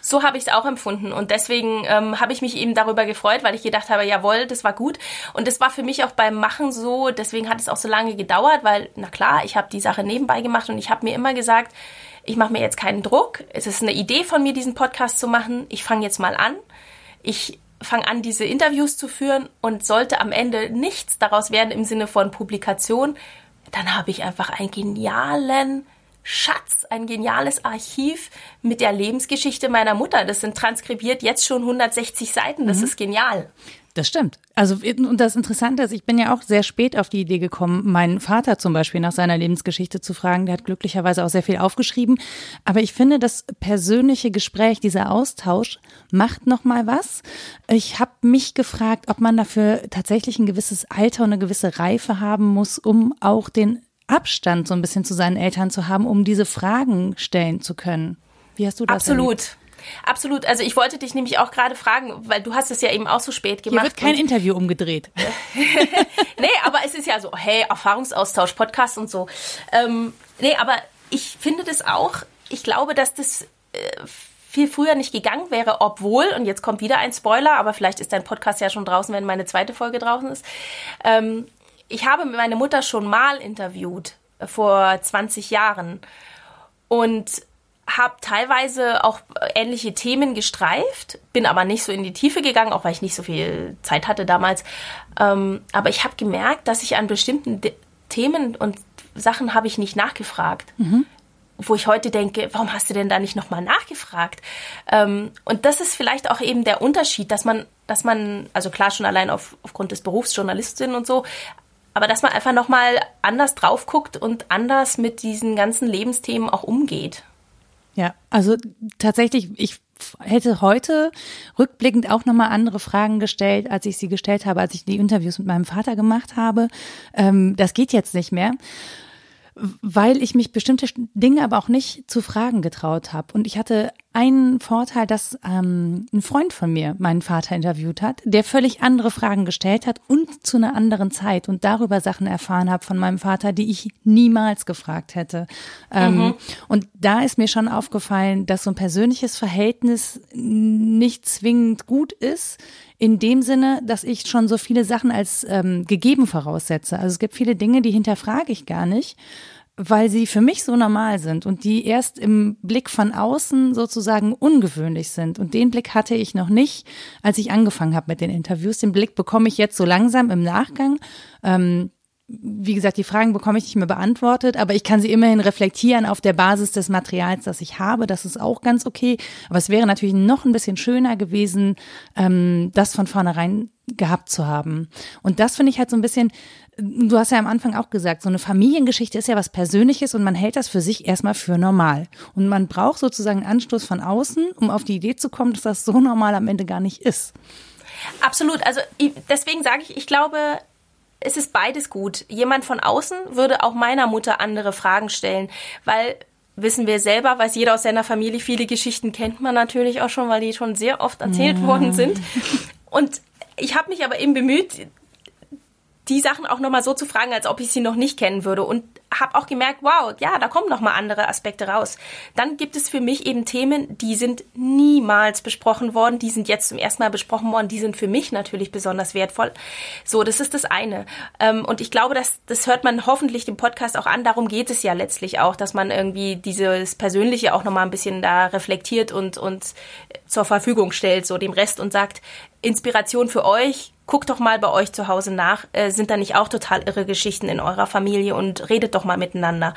So habe ich es auch empfunden. Und deswegen ähm, habe ich mich eben darüber gefreut, weil ich gedacht habe, jawohl, das war gut. Und das war für mich auch beim Machen so, deswegen hat es auch so lange gedauert, weil na klar, ich habe die Sache nebenbei gemacht und ich habe mir immer gesagt, ich mache mir jetzt keinen Druck, es ist eine Idee von mir, diesen Podcast zu machen, ich fange jetzt mal an, ich fange an, diese Interviews zu führen und sollte am Ende nichts daraus werden im Sinne von Publikation, dann habe ich einfach einen genialen Schatz, ein geniales Archiv mit der Lebensgeschichte meiner Mutter. Das sind transkribiert jetzt schon 160 Seiten. Das mhm. ist genial. Das stimmt. Also, und das Interessante ist, ich bin ja auch sehr spät auf die Idee gekommen, meinen Vater zum Beispiel nach seiner Lebensgeschichte zu fragen. Der hat glücklicherweise auch sehr viel aufgeschrieben. Aber ich finde, das persönliche Gespräch, dieser Austausch macht nochmal was. Ich habe mich gefragt, ob man dafür tatsächlich ein gewisses Alter und eine gewisse Reife haben muss, um auch den Abstand so ein bisschen zu seinen Eltern zu haben, um diese Fragen stellen zu können. Wie hast du das Absolut. Erlebt? Absolut. Also ich wollte dich nämlich auch gerade fragen, weil du hast es ja eben auch so spät gemacht. Hier wird kein Interview umgedreht. nee, aber es ist ja so, hey, Erfahrungsaustausch, Podcast und so. Ähm, nee, aber ich finde das auch, ich glaube, dass das äh, viel früher nicht gegangen wäre, obwohl, und jetzt kommt wieder ein Spoiler, aber vielleicht ist dein Podcast ja schon draußen, wenn meine zweite Folge draußen ist, ähm, ich habe meine Mutter schon mal interviewt, äh, vor 20 Jahren. Und habe teilweise auch ähnliche Themen gestreift, bin aber nicht so in die Tiefe gegangen, auch weil ich nicht so viel Zeit hatte damals. Ähm, aber ich habe gemerkt, dass ich an bestimmten De Themen und Sachen habe ich nicht nachgefragt. Mhm. Wo ich heute denke, warum hast du denn da nicht nochmal nachgefragt? Ähm, und das ist vielleicht auch eben der Unterschied, dass man, dass man, also klar schon allein auf, aufgrund des Berufs Journalistin und so, aber dass man einfach nochmal anders drauf guckt und anders mit diesen ganzen Lebensthemen auch umgeht. Ja, also tatsächlich, ich hätte heute rückblickend auch nochmal andere Fragen gestellt, als ich sie gestellt habe, als ich die Interviews mit meinem Vater gemacht habe. Ähm, das geht jetzt nicht mehr weil ich mich bestimmte Dinge aber auch nicht zu fragen getraut habe. Und ich hatte einen Vorteil, dass ähm, ein Freund von mir meinen Vater interviewt hat, der völlig andere Fragen gestellt hat und zu einer anderen Zeit und darüber Sachen erfahren habe von meinem Vater, die ich niemals gefragt hätte. Ähm, mhm. Und da ist mir schon aufgefallen, dass so ein persönliches Verhältnis nicht zwingend gut ist in dem Sinne, dass ich schon so viele Sachen als ähm, gegeben voraussetze. Also es gibt viele Dinge, die hinterfrage ich gar nicht, weil sie für mich so normal sind und die erst im Blick von außen sozusagen ungewöhnlich sind. Und den Blick hatte ich noch nicht, als ich angefangen habe mit den Interviews. Den Blick bekomme ich jetzt so langsam im Nachgang. Ähm, wie gesagt, die Fragen bekomme ich nicht mehr beantwortet, aber ich kann sie immerhin reflektieren auf der Basis des Materials, das ich habe. Das ist auch ganz okay. Aber es wäre natürlich noch ein bisschen schöner gewesen, ähm, das von vornherein gehabt zu haben. Und das finde ich halt so ein bisschen, du hast ja am Anfang auch gesagt, so eine Familiengeschichte ist ja was Persönliches und man hält das für sich erstmal für normal. Und man braucht sozusagen einen Anstoß von außen, um auf die Idee zu kommen, dass das so normal am Ende gar nicht ist. Absolut. Also deswegen sage ich, ich glaube, es ist beides gut. Jemand von außen würde auch meiner Mutter andere Fragen stellen, weil wissen wir selber, weiß jeder aus seiner Familie, viele Geschichten kennt man natürlich auch schon, weil die schon sehr oft erzählt ja. worden sind. Und ich habe mich aber eben bemüht, die Sachen auch nochmal so zu fragen, als ob ich sie noch nicht kennen würde. Und habe auch gemerkt, wow, ja, da kommen nochmal andere Aspekte raus. Dann gibt es für mich eben Themen, die sind niemals besprochen worden, die sind jetzt zum ersten Mal besprochen worden, die sind für mich natürlich besonders wertvoll. So, das ist das eine. Ähm, und ich glaube, dass, das hört man hoffentlich dem Podcast auch an. Darum geht es ja letztlich auch, dass man irgendwie dieses Persönliche auch nochmal ein bisschen da reflektiert und, und zur Verfügung stellt, so dem Rest und sagt, Inspiration für euch, guckt doch mal bei euch zu Hause nach. Äh, sind da nicht auch total irre Geschichten in eurer Familie und redet doch mal miteinander.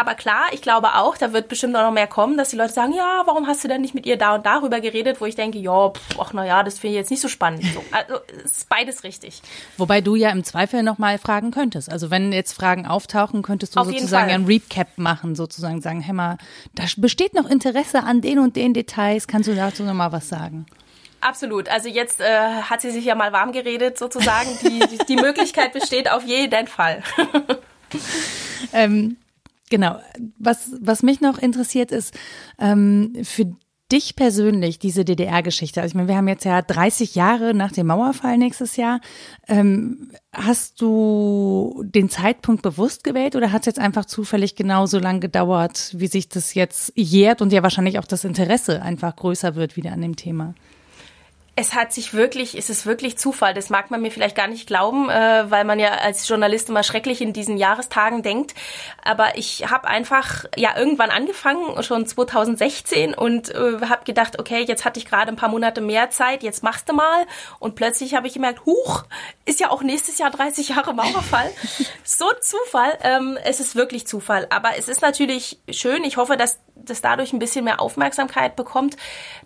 Aber klar, ich glaube auch, da wird bestimmt auch noch mehr kommen, dass die Leute sagen, ja, warum hast du denn nicht mit ihr da und darüber geredet, wo ich denke, ja, pff, ach na ja, das finde ich jetzt nicht so spannend. So, also ist beides richtig. Wobei du ja im Zweifel noch mal fragen könntest. Also wenn jetzt Fragen auftauchen, könntest du Auf sozusagen ein Recap machen, sozusagen sagen, hey mal, da besteht noch Interesse an den und den Details, kannst du dazu noch mal was sagen? Absolut. Also jetzt äh, hat sie sich ja mal warm geredet sozusagen. Die, die Möglichkeit besteht auf jeden Fall. ähm, genau. Was, was mich noch interessiert ist, ähm, für dich persönlich diese DDR-Geschichte? Also ich meine, wir haben jetzt ja 30 Jahre nach dem Mauerfall nächstes Jahr. Ähm, hast du den Zeitpunkt bewusst gewählt oder hat es jetzt einfach zufällig genauso lang gedauert, wie sich das jetzt jährt und ja wahrscheinlich auch das Interesse einfach größer wird wieder an dem Thema? Es hat sich wirklich, es ist wirklich Zufall. Das mag man mir vielleicht gar nicht glauben, äh, weil man ja als Journalist immer schrecklich in diesen Jahrestagen denkt. Aber ich habe einfach ja irgendwann angefangen, schon 2016 und äh, habe gedacht, okay, jetzt hatte ich gerade ein paar Monate mehr Zeit, jetzt machst du mal. Und plötzlich habe ich gemerkt, huch, ist ja auch nächstes Jahr 30 Jahre Mauerfall. so Zufall. Ähm, es ist wirklich Zufall. Aber es ist natürlich schön. Ich hoffe, dass das dadurch ein bisschen mehr Aufmerksamkeit bekommt.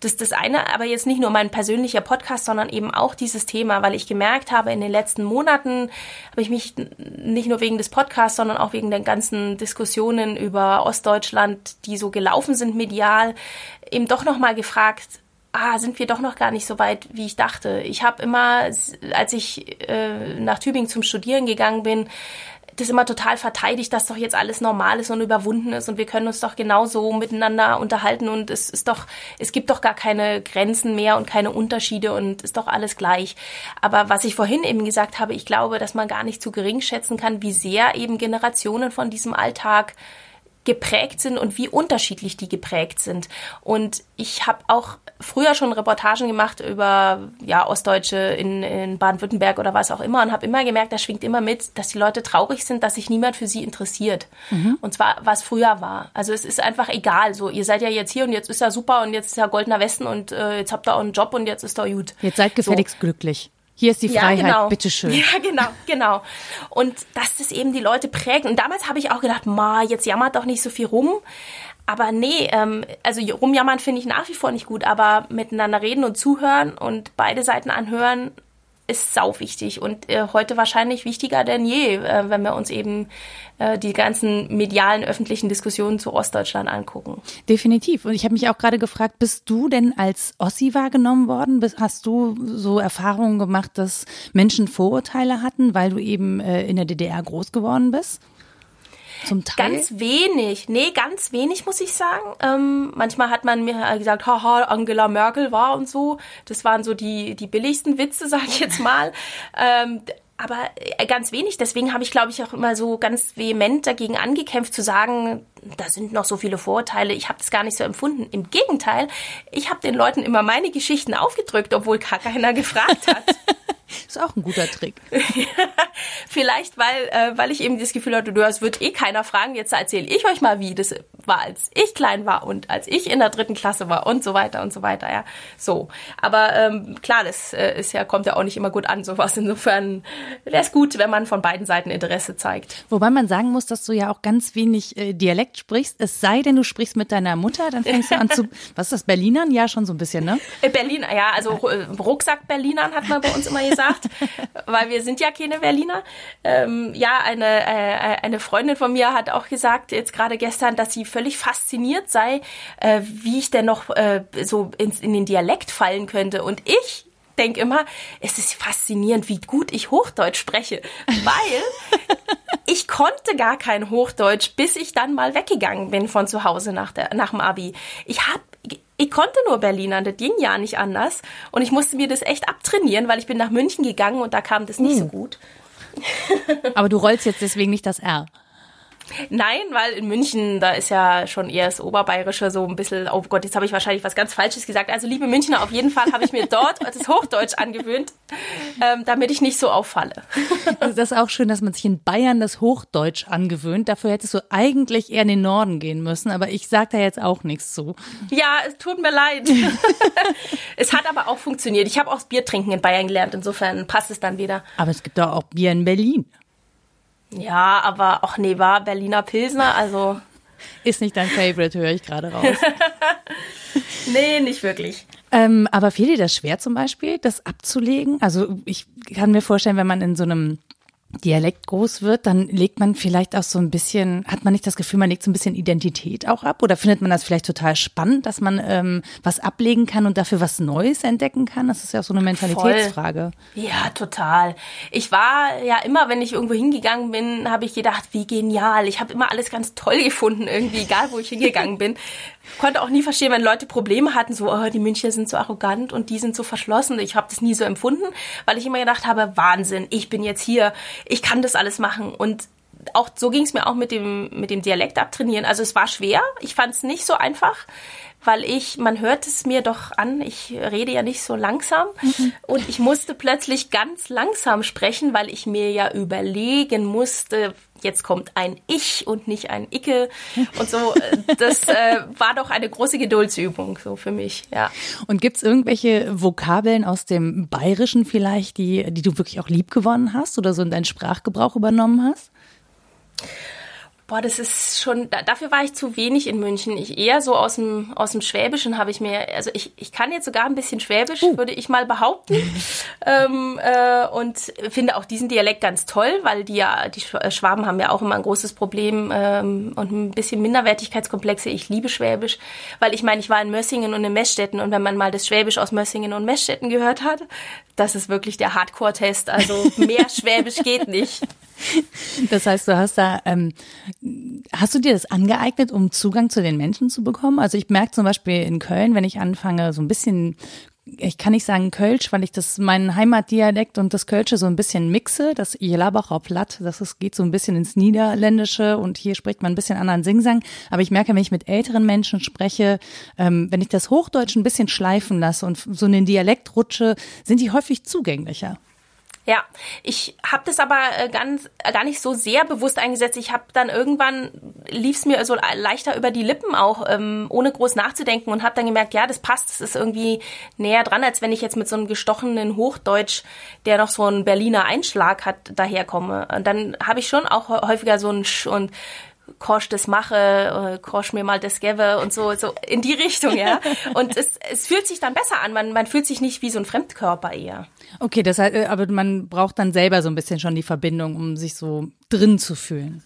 Das ist das eine, aber jetzt nicht nur mein persönlicher Podcast, sondern eben auch dieses Thema, weil ich gemerkt habe, in den letzten Monaten habe ich mich nicht nur wegen des Podcasts, sondern auch wegen den ganzen Diskussionen über Ostdeutschland, die so gelaufen sind medial, eben doch nochmal gefragt, ah, sind wir doch noch gar nicht so weit, wie ich dachte. Ich habe immer, als ich äh, nach Tübingen zum Studieren gegangen bin, das immer total verteidigt, dass doch jetzt alles normal ist und überwunden ist und wir können uns doch genauso miteinander unterhalten und es ist doch, es gibt doch gar keine Grenzen mehr und keine Unterschiede und ist doch alles gleich. Aber was ich vorhin eben gesagt habe, ich glaube, dass man gar nicht zu gering schätzen kann, wie sehr eben Generationen von diesem Alltag geprägt sind und wie unterschiedlich die geprägt sind. Und ich habe auch früher schon Reportagen gemacht über ja, Ostdeutsche in, in Baden-Württemberg oder was auch immer und habe immer gemerkt, da schwingt immer mit, dass die Leute traurig sind, dass sich niemand für sie interessiert. Mhm. Und zwar, was früher war. Also es ist einfach egal. So, ihr seid ja jetzt hier und jetzt ist ja super und jetzt ist ja goldener Westen und äh, jetzt habt ihr auch einen Job und jetzt ist doch gut. Jetzt seid gefälligst so. glücklich. Hier ist die Freiheit, ja, genau. bitteschön. Ja, genau, genau. Und dass das eben die Leute prägt. Und damals habe ich auch gedacht, ma, jetzt jammert doch nicht so viel rum. Aber nee, ähm, also rumjammern finde ich nach wie vor nicht gut, aber miteinander reden und zuhören und beide Seiten anhören ist sau wichtig und äh, heute wahrscheinlich wichtiger denn je, äh, wenn wir uns eben äh, die ganzen medialen öffentlichen Diskussionen zu Ostdeutschland angucken. Definitiv. Und ich habe mich auch gerade gefragt, bist du denn als Ossi wahrgenommen worden? Hast du so Erfahrungen gemacht, dass Menschen Vorurteile hatten, weil du eben äh, in der DDR groß geworden bist? Zum Teil? Ganz wenig. Nee, ganz wenig, muss ich sagen. Ähm, manchmal hat man mir gesagt, haha, Angela Merkel war und so. Das waren so die, die billigsten Witze, sag ich jetzt mal. ähm, aber äh, ganz wenig. Deswegen habe ich, glaube ich, auch immer so ganz vehement dagegen angekämpft, zu sagen, da sind noch so viele Vorurteile. Ich habe das gar nicht so empfunden. Im Gegenteil, ich habe den Leuten immer meine Geschichten aufgedrückt, obwohl gar keiner gefragt hat. Ist auch ein guter Trick. Vielleicht, weil, äh, weil ich eben das Gefühl hatte, du, das wird eh keiner fragen. Jetzt erzähle ich euch mal, wie das war, als ich klein war und als ich in der dritten Klasse war und so weiter und so weiter. Ja, so. Aber ähm, klar, das äh, ist ja kommt ja auch nicht immer gut an, sowas. Insofern wäre es gut, wenn man von beiden Seiten Interesse zeigt. Wobei man sagen muss, dass du ja auch ganz wenig äh, Dialekt sprichst. Es sei denn, du sprichst mit deiner Mutter, dann fängst du an zu, was ist das, Berlinern? Ja, schon so ein bisschen, ne? Äh, Berlin, ja, also äh, Rucksack Berlinern hat man bei uns immer gesagt, weil wir sind ja keine Berliner. Ähm, ja, eine, äh, eine Freundin von mir hat auch gesagt, jetzt gerade gestern, dass sie völlig fasziniert sei, äh, wie ich denn noch äh, so in, in den Dialekt fallen könnte. Und ich denke immer, es ist faszinierend, wie gut ich Hochdeutsch spreche, weil ich konnte gar kein Hochdeutsch, bis ich dann mal weggegangen bin von zu Hause nach, der, nach dem Abi. Ich hab, ich konnte nur Berliner, das ging ja nicht anders. Und ich musste mir das echt abtrainieren, weil ich bin nach München gegangen und da kam das nicht hm. so gut. Aber du rollst jetzt deswegen nicht das R. Nein, weil in München, da ist ja schon eher das Oberbayerische so ein bisschen, oh Gott, jetzt habe ich wahrscheinlich was ganz Falsches gesagt. Also liebe Münchner, auf jeden Fall habe ich mir dort das Hochdeutsch angewöhnt, ähm, damit ich nicht so auffalle. Also das ist auch schön, dass man sich in Bayern das Hochdeutsch angewöhnt. Dafür hättest du eigentlich eher in den Norden gehen müssen, aber ich sage da jetzt auch nichts zu. Ja, es tut mir leid. es hat aber auch funktioniert. Ich habe auch das Bier trinken in Bayern gelernt, insofern passt es dann wieder. Aber es gibt doch auch Bier in Berlin. Ja, aber auch nee, war Berliner Pilsner, also. Ist nicht dein Favorite, höre ich gerade raus. nee, nicht wirklich. Ähm, aber fiel dir das schwer zum Beispiel, das abzulegen? Also ich kann mir vorstellen, wenn man in so einem Dialekt groß wird, dann legt man vielleicht auch so ein bisschen, hat man nicht das Gefühl, man legt so ein bisschen Identität auch ab? Oder findet man das vielleicht total spannend, dass man ähm, was ablegen kann und dafür was Neues entdecken kann? Das ist ja auch so eine Mentalitätsfrage. Voll. Ja, total. Ich war ja immer, wenn ich irgendwo hingegangen bin, habe ich gedacht, wie genial. Ich habe immer alles ganz toll gefunden, irgendwie, egal wo ich hingegangen bin. Konnte auch nie verstehen, wenn Leute Probleme hatten, so, oh, die Münchner sind so arrogant und die sind so verschlossen. Ich habe das nie so empfunden, weil ich immer gedacht habe, Wahnsinn, ich bin jetzt hier ich kann das alles machen. Und auch so ging es mir auch mit dem, mit dem Dialekt abtrainieren. Also es war schwer, ich fand es nicht so einfach, weil ich, man hört es mir doch an, ich rede ja nicht so langsam mhm. und ich musste plötzlich ganz langsam sprechen, weil ich mir ja überlegen musste, jetzt kommt ein Ich und nicht ein Icke und so. Das äh, war doch eine große Geduldsübung so für mich, ja. Und gibt's irgendwelche Vokabeln aus dem Bayerischen vielleicht, die, die du wirklich auch lieb gewonnen hast oder so in deinen Sprachgebrauch übernommen hast? Boah, das ist schon, dafür war ich zu wenig in München. Ich eher so aus dem, aus dem Schwäbischen habe ich mir, also ich, ich kann jetzt sogar ein bisschen Schwäbisch, uh. würde ich mal behaupten. ähm, äh, und finde auch diesen Dialekt ganz toll, weil die ja, die äh, Schwaben haben ja auch immer ein großes Problem ähm, und ein bisschen Minderwertigkeitskomplexe. Ich liebe Schwäbisch, weil ich meine, ich war in Mössingen und in Messstetten und wenn man mal das Schwäbisch aus Mössingen und Messstetten gehört hat, das ist wirklich der Hardcore-Test. Also mehr Schwäbisch geht nicht. Das heißt, du hast da, ähm, hast du dir das angeeignet, um Zugang zu den Menschen zu bekommen? Also ich merke zum Beispiel in Köln, wenn ich anfange, so ein bisschen ich kann nicht sagen Kölsch, weil ich das meinen Heimatdialekt und das Kölsche so ein bisschen mixe, das Jelabacher Platt, das ist, geht so ein bisschen ins Niederländische und hier spricht man ein bisschen anderen Singsang. Aber ich merke, wenn ich mit älteren Menschen spreche, ähm, wenn ich das Hochdeutsch ein bisschen schleifen lasse und so in den Dialekt rutsche, sind die häufig zugänglicher. Ja, ich habe das aber äh, ganz äh, gar nicht so sehr bewusst eingesetzt. Ich habe dann irgendwann lief es mir so leichter über die Lippen auch, ähm, ohne groß nachzudenken und habe dann gemerkt, ja, das passt, das ist irgendwie näher dran, als wenn ich jetzt mit so einem gestochenen Hochdeutsch, der noch so einen Berliner Einschlag hat, daherkomme. Und dann habe ich schon auch häufiger so ein Sch und Korsch das mache, äh, Korsch mir mal das gebe und so, so in die Richtung, ja. Und es, es fühlt sich dann besser an. Man, man fühlt sich nicht wie so ein Fremdkörper eher. Okay, das heißt, äh, aber man braucht dann selber so ein bisschen schon die Verbindung, um sich so drin zu fühlen.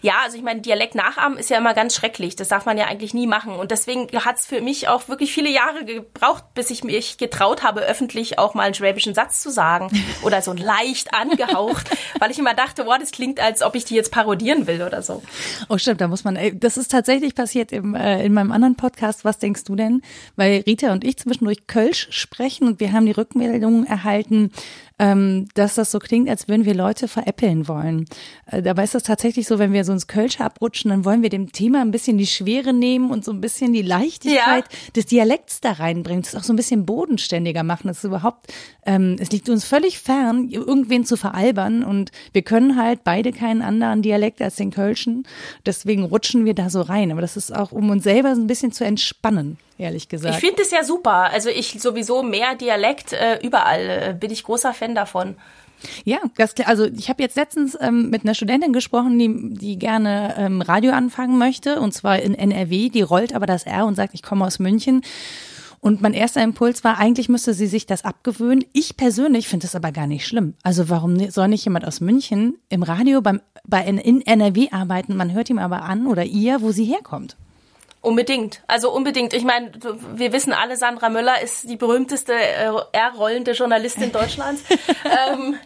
Ja, also ich meine, Dialekt nachahmen ist ja immer ganz schrecklich. Das darf man ja eigentlich nie machen. Und deswegen hat es für mich auch wirklich viele Jahre gebraucht, bis ich mich getraut habe, öffentlich auch mal einen schwäbischen Satz zu sagen. Oder so leicht angehaucht, weil ich immer dachte, wow, das klingt, als ob ich die jetzt parodieren will oder so. Oh, stimmt, da muss man, das ist tatsächlich passiert im, äh, in meinem anderen Podcast. Was denkst du denn? Weil Rita und ich zwischendurch Kölsch sprechen und wir haben die Rückmeldungen erhalten, ähm, dass das so klingt, als würden wir Leute veräppeln wollen. Äh, dabei ist das tatsächlich so, wenn wir so ins Kölsche abrutschen, dann wollen wir dem Thema ein bisschen die Schwere nehmen und so ein bisschen die Leichtigkeit ja. des Dialekts da reinbringen. Das auch so ein bisschen bodenständiger machen. Das ist überhaupt, ähm, es liegt uns völlig fern, irgendwen zu veralbern und wir können halt beide keinen anderen Dialekt als den Kölschen. Deswegen rutschen wir da so rein. Aber das ist auch, um uns selber so ein bisschen zu entspannen ehrlich gesagt. Ich finde es ja super. Also ich sowieso mehr Dialekt äh, überall. Äh, bin ich großer Fan davon. Ja, das, also ich habe jetzt letztens ähm, mit einer Studentin gesprochen, die, die gerne ähm, Radio anfangen möchte, und zwar in NRW. Die rollt aber das R und sagt, ich komme aus München. Und mein erster Impuls war, eigentlich müsste sie sich das abgewöhnen. Ich persönlich finde das aber gar nicht schlimm. Also warum soll nicht jemand aus München im Radio beim, bei in NRW arbeiten? Man hört ihm aber an oder ihr, wo sie herkommt. Unbedingt. Also unbedingt. Ich meine, wir wissen alle, Sandra Müller ist die berühmteste äh, R-rollende Journalistin Deutschlands. ähm,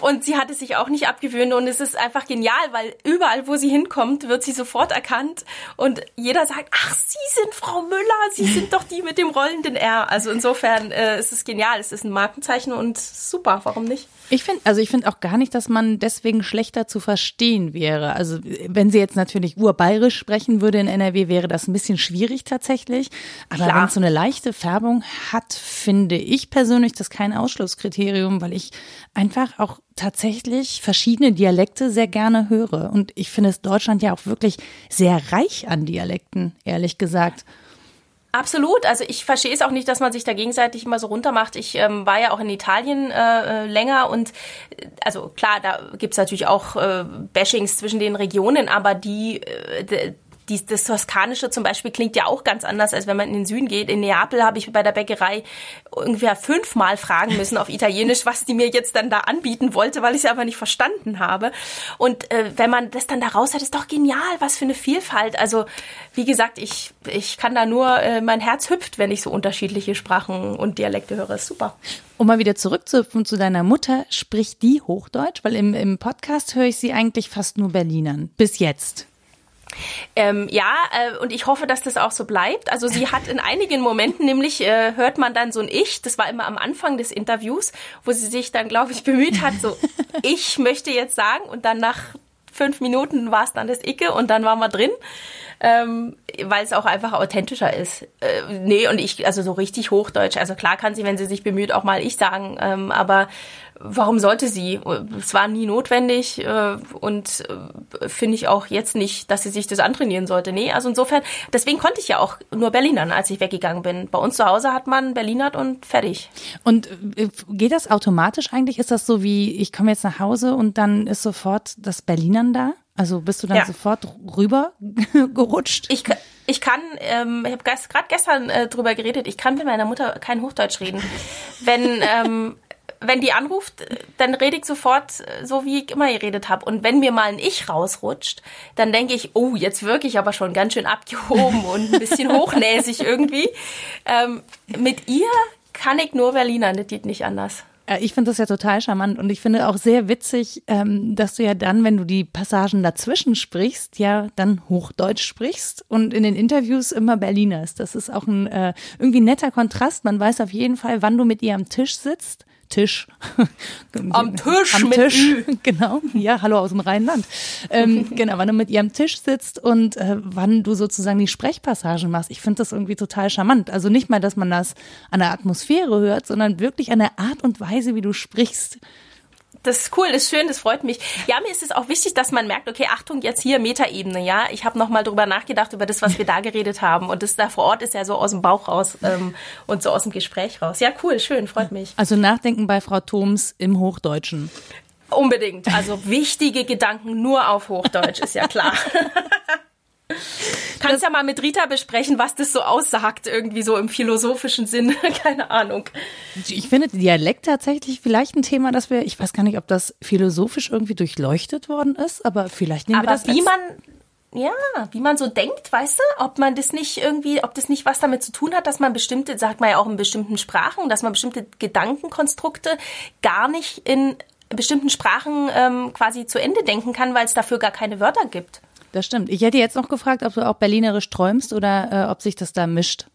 und sie hat es sich auch nicht abgewöhnt und es ist einfach genial, weil überall, wo sie hinkommt, wird sie sofort erkannt und jeder sagt, ach, Sie sind Frau Müller, Sie sind doch die mit dem rollenden R. Also insofern äh, ist es genial, es ist ein Markenzeichen und super, warum nicht? Ich finde, also ich finde auch gar nicht, dass man deswegen schlechter zu verstehen wäre. Also wenn sie jetzt natürlich urbayerisch sprechen würde in NRW, wäre das ein bisschen schwierig tatsächlich. Aber wenn es so eine leichte Färbung hat, finde ich persönlich das kein Ausschlusskriterium, weil ich einfach auch tatsächlich verschiedene Dialekte sehr gerne höre. Und ich finde es Deutschland ja auch wirklich sehr reich an Dialekten, ehrlich gesagt. Absolut. Also ich verstehe es auch nicht, dass man sich da gegenseitig immer so runtermacht. Ich ähm, war ja auch in Italien äh, äh länger und äh, also klar, da gibt's natürlich auch äh, Bashings zwischen den Regionen, aber die, äh, die, das Toskanische zum Beispiel klingt ja auch ganz anders, als wenn man in den Süden geht. In Neapel habe ich bei der Bäckerei ungefähr fünfmal fragen müssen auf Italienisch, was die mir jetzt dann da anbieten wollte, weil ich es aber nicht verstanden habe. Und äh, wenn man das dann da raus hat, ist doch genial, was für eine Vielfalt. Also wie gesagt, ich, ich kann da nur, äh, mein Herz hüpft, wenn ich so unterschiedliche Sprachen und Dialekte höre. Ist super. Um mal wieder zurückzuhüpfen zu deiner Mutter, spricht die Hochdeutsch? Weil im, im Podcast höre ich sie eigentlich fast nur Berlinern. Bis jetzt. Ähm, ja, äh, und ich hoffe, dass das auch so bleibt. Also sie hat in einigen Momenten nämlich, äh, hört man dann so ein Ich, das war immer am Anfang des Interviews, wo sie sich dann, glaube ich, bemüht hat, so ich möchte jetzt sagen und dann nach fünf Minuten war es dann das Icke und dann waren wir drin ähm, weil es auch einfach authentischer ist. Äh, nee, und ich, also so richtig Hochdeutsch, also klar kann sie, wenn sie sich bemüht, auch mal ich sagen, ähm, aber warum sollte sie? Es war nie notwendig äh, und äh, finde ich auch jetzt nicht, dass sie sich das antrainieren sollte. Nee, also insofern, deswegen konnte ich ja auch nur Berlinern, als ich weggegangen bin. Bei uns zu Hause hat man Berlinert und fertig. Und äh, geht das automatisch eigentlich? Ist das so wie, ich komme jetzt nach Hause und dann ist sofort das Berlinern da? Also bist du dann ja. sofort rüber gerutscht? Ich, ich kann, ähm, ich habe gerade gestern äh, drüber geredet, ich kann mit meiner Mutter kein Hochdeutsch reden. wenn, ähm, wenn die anruft, dann rede ich sofort äh, so, wie ich immer geredet habe. Und wenn mir mal ein Ich rausrutscht, dann denke ich, oh, jetzt wirklich aber schon ganz schön abgehoben und ein bisschen hochnäsig irgendwie. Ähm, mit ihr kann ich nur Berliner, das geht nicht anders. Ich finde das ja total charmant und ich finde auch sehr witzig, ähm, dass du ja dann, wenn du die Passagen dazwischen sprichst, ja dann Hochdeutsch sprichst und in den Interviews immer Berliners. Das ist auch ein äh, irgendwie netter Kontrast. Man weiß auf jeden Fall, wann du mit ihr am Tisch sitzt Tisch. Am Tisch, am Tisch, genau. Ja, hallo aus dem Rheinland. Ähm, genau, wann du mit ihr am Tisch sitzt und äh, wann du sozusagen die Sprechpassagen machst. Ich finde das irgendwie total charmant. Also nicht mal, dass man das an der Atmosphäre hört, sondern wirklich an der Art und Weise, wie du sprichst das ist cool, das ist schön, das freut mich. Ja, mir ist es auch wichtig, dass man merkt, okay, Achtung, jetzt hier Metaebene, ja. Ich habe nochmal drüber nachgedacht, über das, was wir da geredet haben. Und das da vor Ort ist ja so aus dem Bauch raus ähm, und so aus dem Gespräch raus. Ja, cool, schön, freut mich. Also Nachdenken bei Frau Thoms im Hochdeutschen. Unbedingt. Also wichtige Gedanken nur auf Hochdeutsch, ist ja klar. Kannst ja mal mit Rita besprechen, was das so aussagt, irgendwie so im philosophischen Sinn. Keine Ahnung. Ich finde Dialekt tatsächlich vielleicht ein Thema, das wir, ich weiß gar nicht, ob das philosophisch irgendwie durchleuchtet worden ist, aber vielleicht nehmen aber wir das. Wie man, ja, wie man so denkt, weißt du, ob man das nicht irgendwie, ob das nicht was damit zu tun hat, dass man bestimmte, sagt man ja auch in bestimmten Sprachen, dass man bestimmte Gedankenkonstrukte gar nicht in bestimmten Sprachen ähm, quasi zu Ende denken kann, weil es dafür gar keine Wörter gibt. Das stimmt. Ich hätte jetzt noch gefragt, ob du auch berlinerisch träumst oder äh, ob sich das da mischt.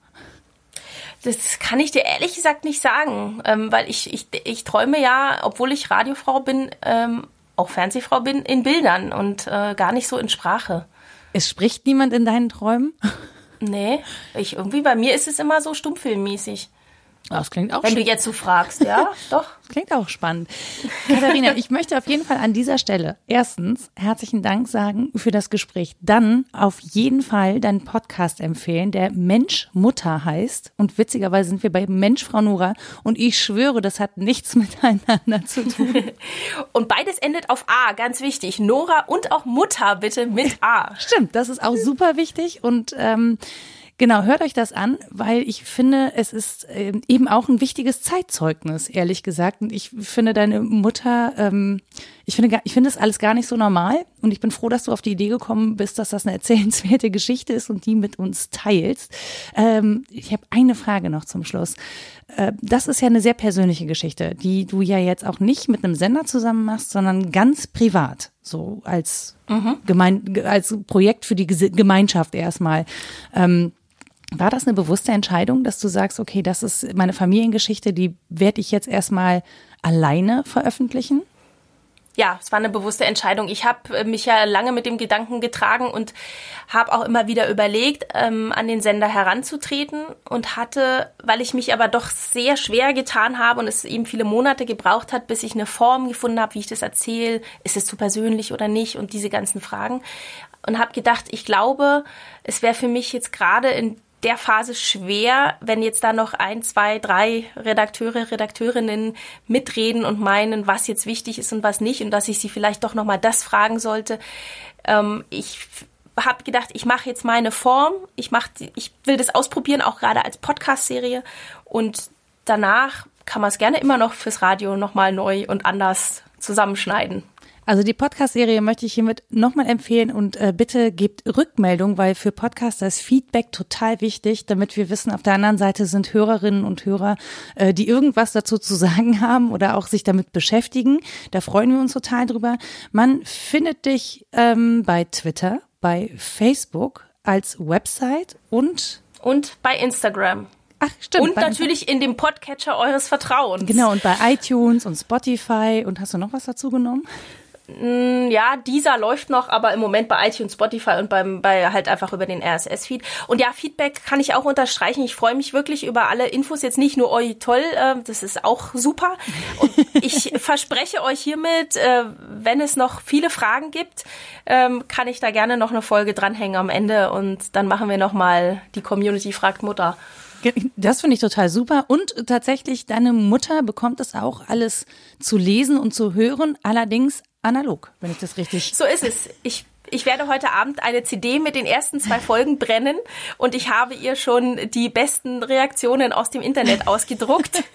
Das kann ich dir ehrlich gesagt nicht sagen, ähm, weil ich, ich, ich träume ja, obwohl ich Radiofrau bin, ähm, auch Fernsehfrau bin, in Bildern und äh, gar nicht so in Sprache. Es spricht niemand in deinen Träumen? Nee, ich irgendwie bei mir ist es immer so stummfilmmäßig. Das klingt auch Wenn du jetzt so fragst, ja, doch. Klingt auch spannend. Katharina, ich möchte auf jeden Fall an dieser Stelle erstens herzlichen Dank sagen für das Gespräch. Dann auf jeden Fall deinen Podcast empfehlen, der Mensch Mutter heißt. Und witzigerweise sind wir bei Mensch Frau Nora. Und ich schwöre, das hat nichts miteinander zu tun. und beides endet auf A, ganz wichtig. Nora und auch Mutter bitte mit A. Stimmt, das ist auch super wichtig. Und ähm, Genau, hört euch das an, weil ich finde, es ist ähm, eben auch ein wichtiges Zeitzeugnis, ehrlich gesagt. Und ich finde deine Mutter, ähm, ich finde, ich finde das alles gar nicht so normal. Und ich bin froh, dass du auf die Idee gekommen bist, dass das eine erzählenswerte Geschichte ist und die mit uns teilst. Ähm, ich habe eine Frage noch zum Schluss. Äh, das ist ja eine sehr persönliche Geschichte, die du ja jetzt auch nicht mit einem Sender zusammen machst, sondern ganz privat, so als mhm. Gemein, als Projekt für die Gemeinschaft erstmal. Ähm, war das eine bewusste Entscheidung, dass du sagst, okay, das ist meine Familiengeschichte, die werde ich jetzt erstmal alleine veröffentlichen? Ja, es war eine bewusste Entscheidung. Ich habe äh, mich ja lange mit dem Gedanken getragen und habe auch immer wieder überlegt, ähm, an den Sender heranzutreten und hatte, weil ich mich aber doch sehr schwer getan habe und es eben viele Monate gebraucht hat, bis ich eine Form gefunden habe, wie ich das erzähle, ist es zu persönlich oder nicht und diese ganzen Fragen und habe gedacht, ich glaube, es wäre für mich jetzt gerade in der Phase schwer, wenn jetzt da noch ein, zwei, drei Redakteure, Redakteurinnen mitreden und meinen, was jetzt wichtig ist und was nicht und dass ich sie vielleicht doch noch mal das fragen sollte. Ähm, ich habe gedacht, ich mache jetzt meine Form, ich mach, ich will das ausprobieren, auch gerade als Podcast-Serie und danach kann man es gerne immer noch fürs Radio noch mal neu und anders zusammenschneiden. Also die Podcast-Serie möchte ich hiermit nochmal empfehlen und äh, bitte gebt Rückmeldung, weil für Podcaster ist Feedback total wichtig, damit wir wissen, auf der anderen Seite sind Hörerinnen und Hörer, äh, die irgendwas dazu zu sagen haben oder auch sich damit beschäftigen. Da freuen wir uns total drüber. Man findet dich ähm, bei Twitter, bei Facebook als Website und und bei Instagram. Ach, stimmt. Und natürlich in dem Podcatcher eures Vertrauens. Genau, und bei iTunes und Spotify. Und hast du noch was dazu genommen? Mm, ja, dieser läuft noch, aber im Moment bei iTunes, Spotify und beim, bei halt einfach über den RSS-Feed. Und ja, Feedback kann ich auch unterstreichen. Ich freue mich wirklich über alle Infos. Jetzt nicht nur, oi, toll, äh, das ist auch super. Und ich verspreche euch hiermit, äh, wenn es noch viele Fragen gibt, ähm, kann ich da gerne noch eine Folge dranhängen am Ende und dann machen wir nochmal die Community fragt Mutter. Das finde ich total super. Und tatsächlich, deine Mutter bekommt es auch alles zu lesen und zu hören, allerdings analog, wenn ich das richtig. So ist es. Ich ich werde heute Abend eine CD mit den ersten zwei Folgen brennen und ich habe ihr schon die besten Reaktionen aus dem Internet ausgedruckt.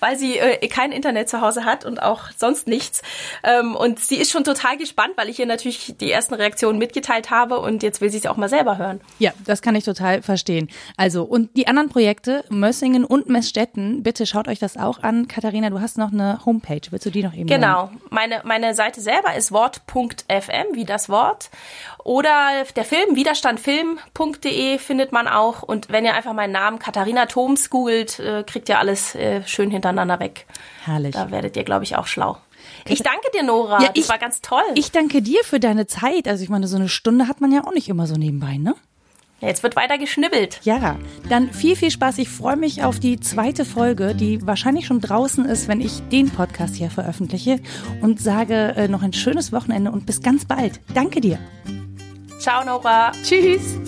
weil sie äh, kein Internet zu Hause hat und auch sonst nichts. Ähm, und sie ist schon total gespannt, weil ich ihr natürlich die ersten Reaktionen mitgeteilt habe und jetzt will sie es auch mal selber hören. Ja, das kann ich total verstehen. Also, und die anderen Projekte, Mössingen und Messstetten, bitte schaut euch das auch an. Katharina, du hast noch eine Homepage. Willst du die noch eben Genau. Nennen? Meine, meine Seite selber ist wort.fm, wie das Wort. Oder der Film, widerstandfilm.de findet man auch. Und wenn ihr einfach meinen Namen Katharina Thoms googelt, äh, kriegt ihr alles äh, schön hintereinander weg. Herrlich. Da werdet ihr, glaube ich, auch schlau. Ich danke dir, Nora. Ja, das ich, war ganz toll. Ich danke dir für deine Zeit. Also ich meine, so eine Stunde hat man ja auch nicht immer so nebenbei, ne? Jetzt wird weiter geschnibbelt. Ja, dann viel, viel Spaß. Ich freue mich auf die zweite Folge, die wahrscheinlich schon draußen ist, wenn ich den Podcast hier veröffentliche und sage äh, noch ein schönes Wochenende und bis ganz bald. Danke dir. Ciao, Nora. Tschüss.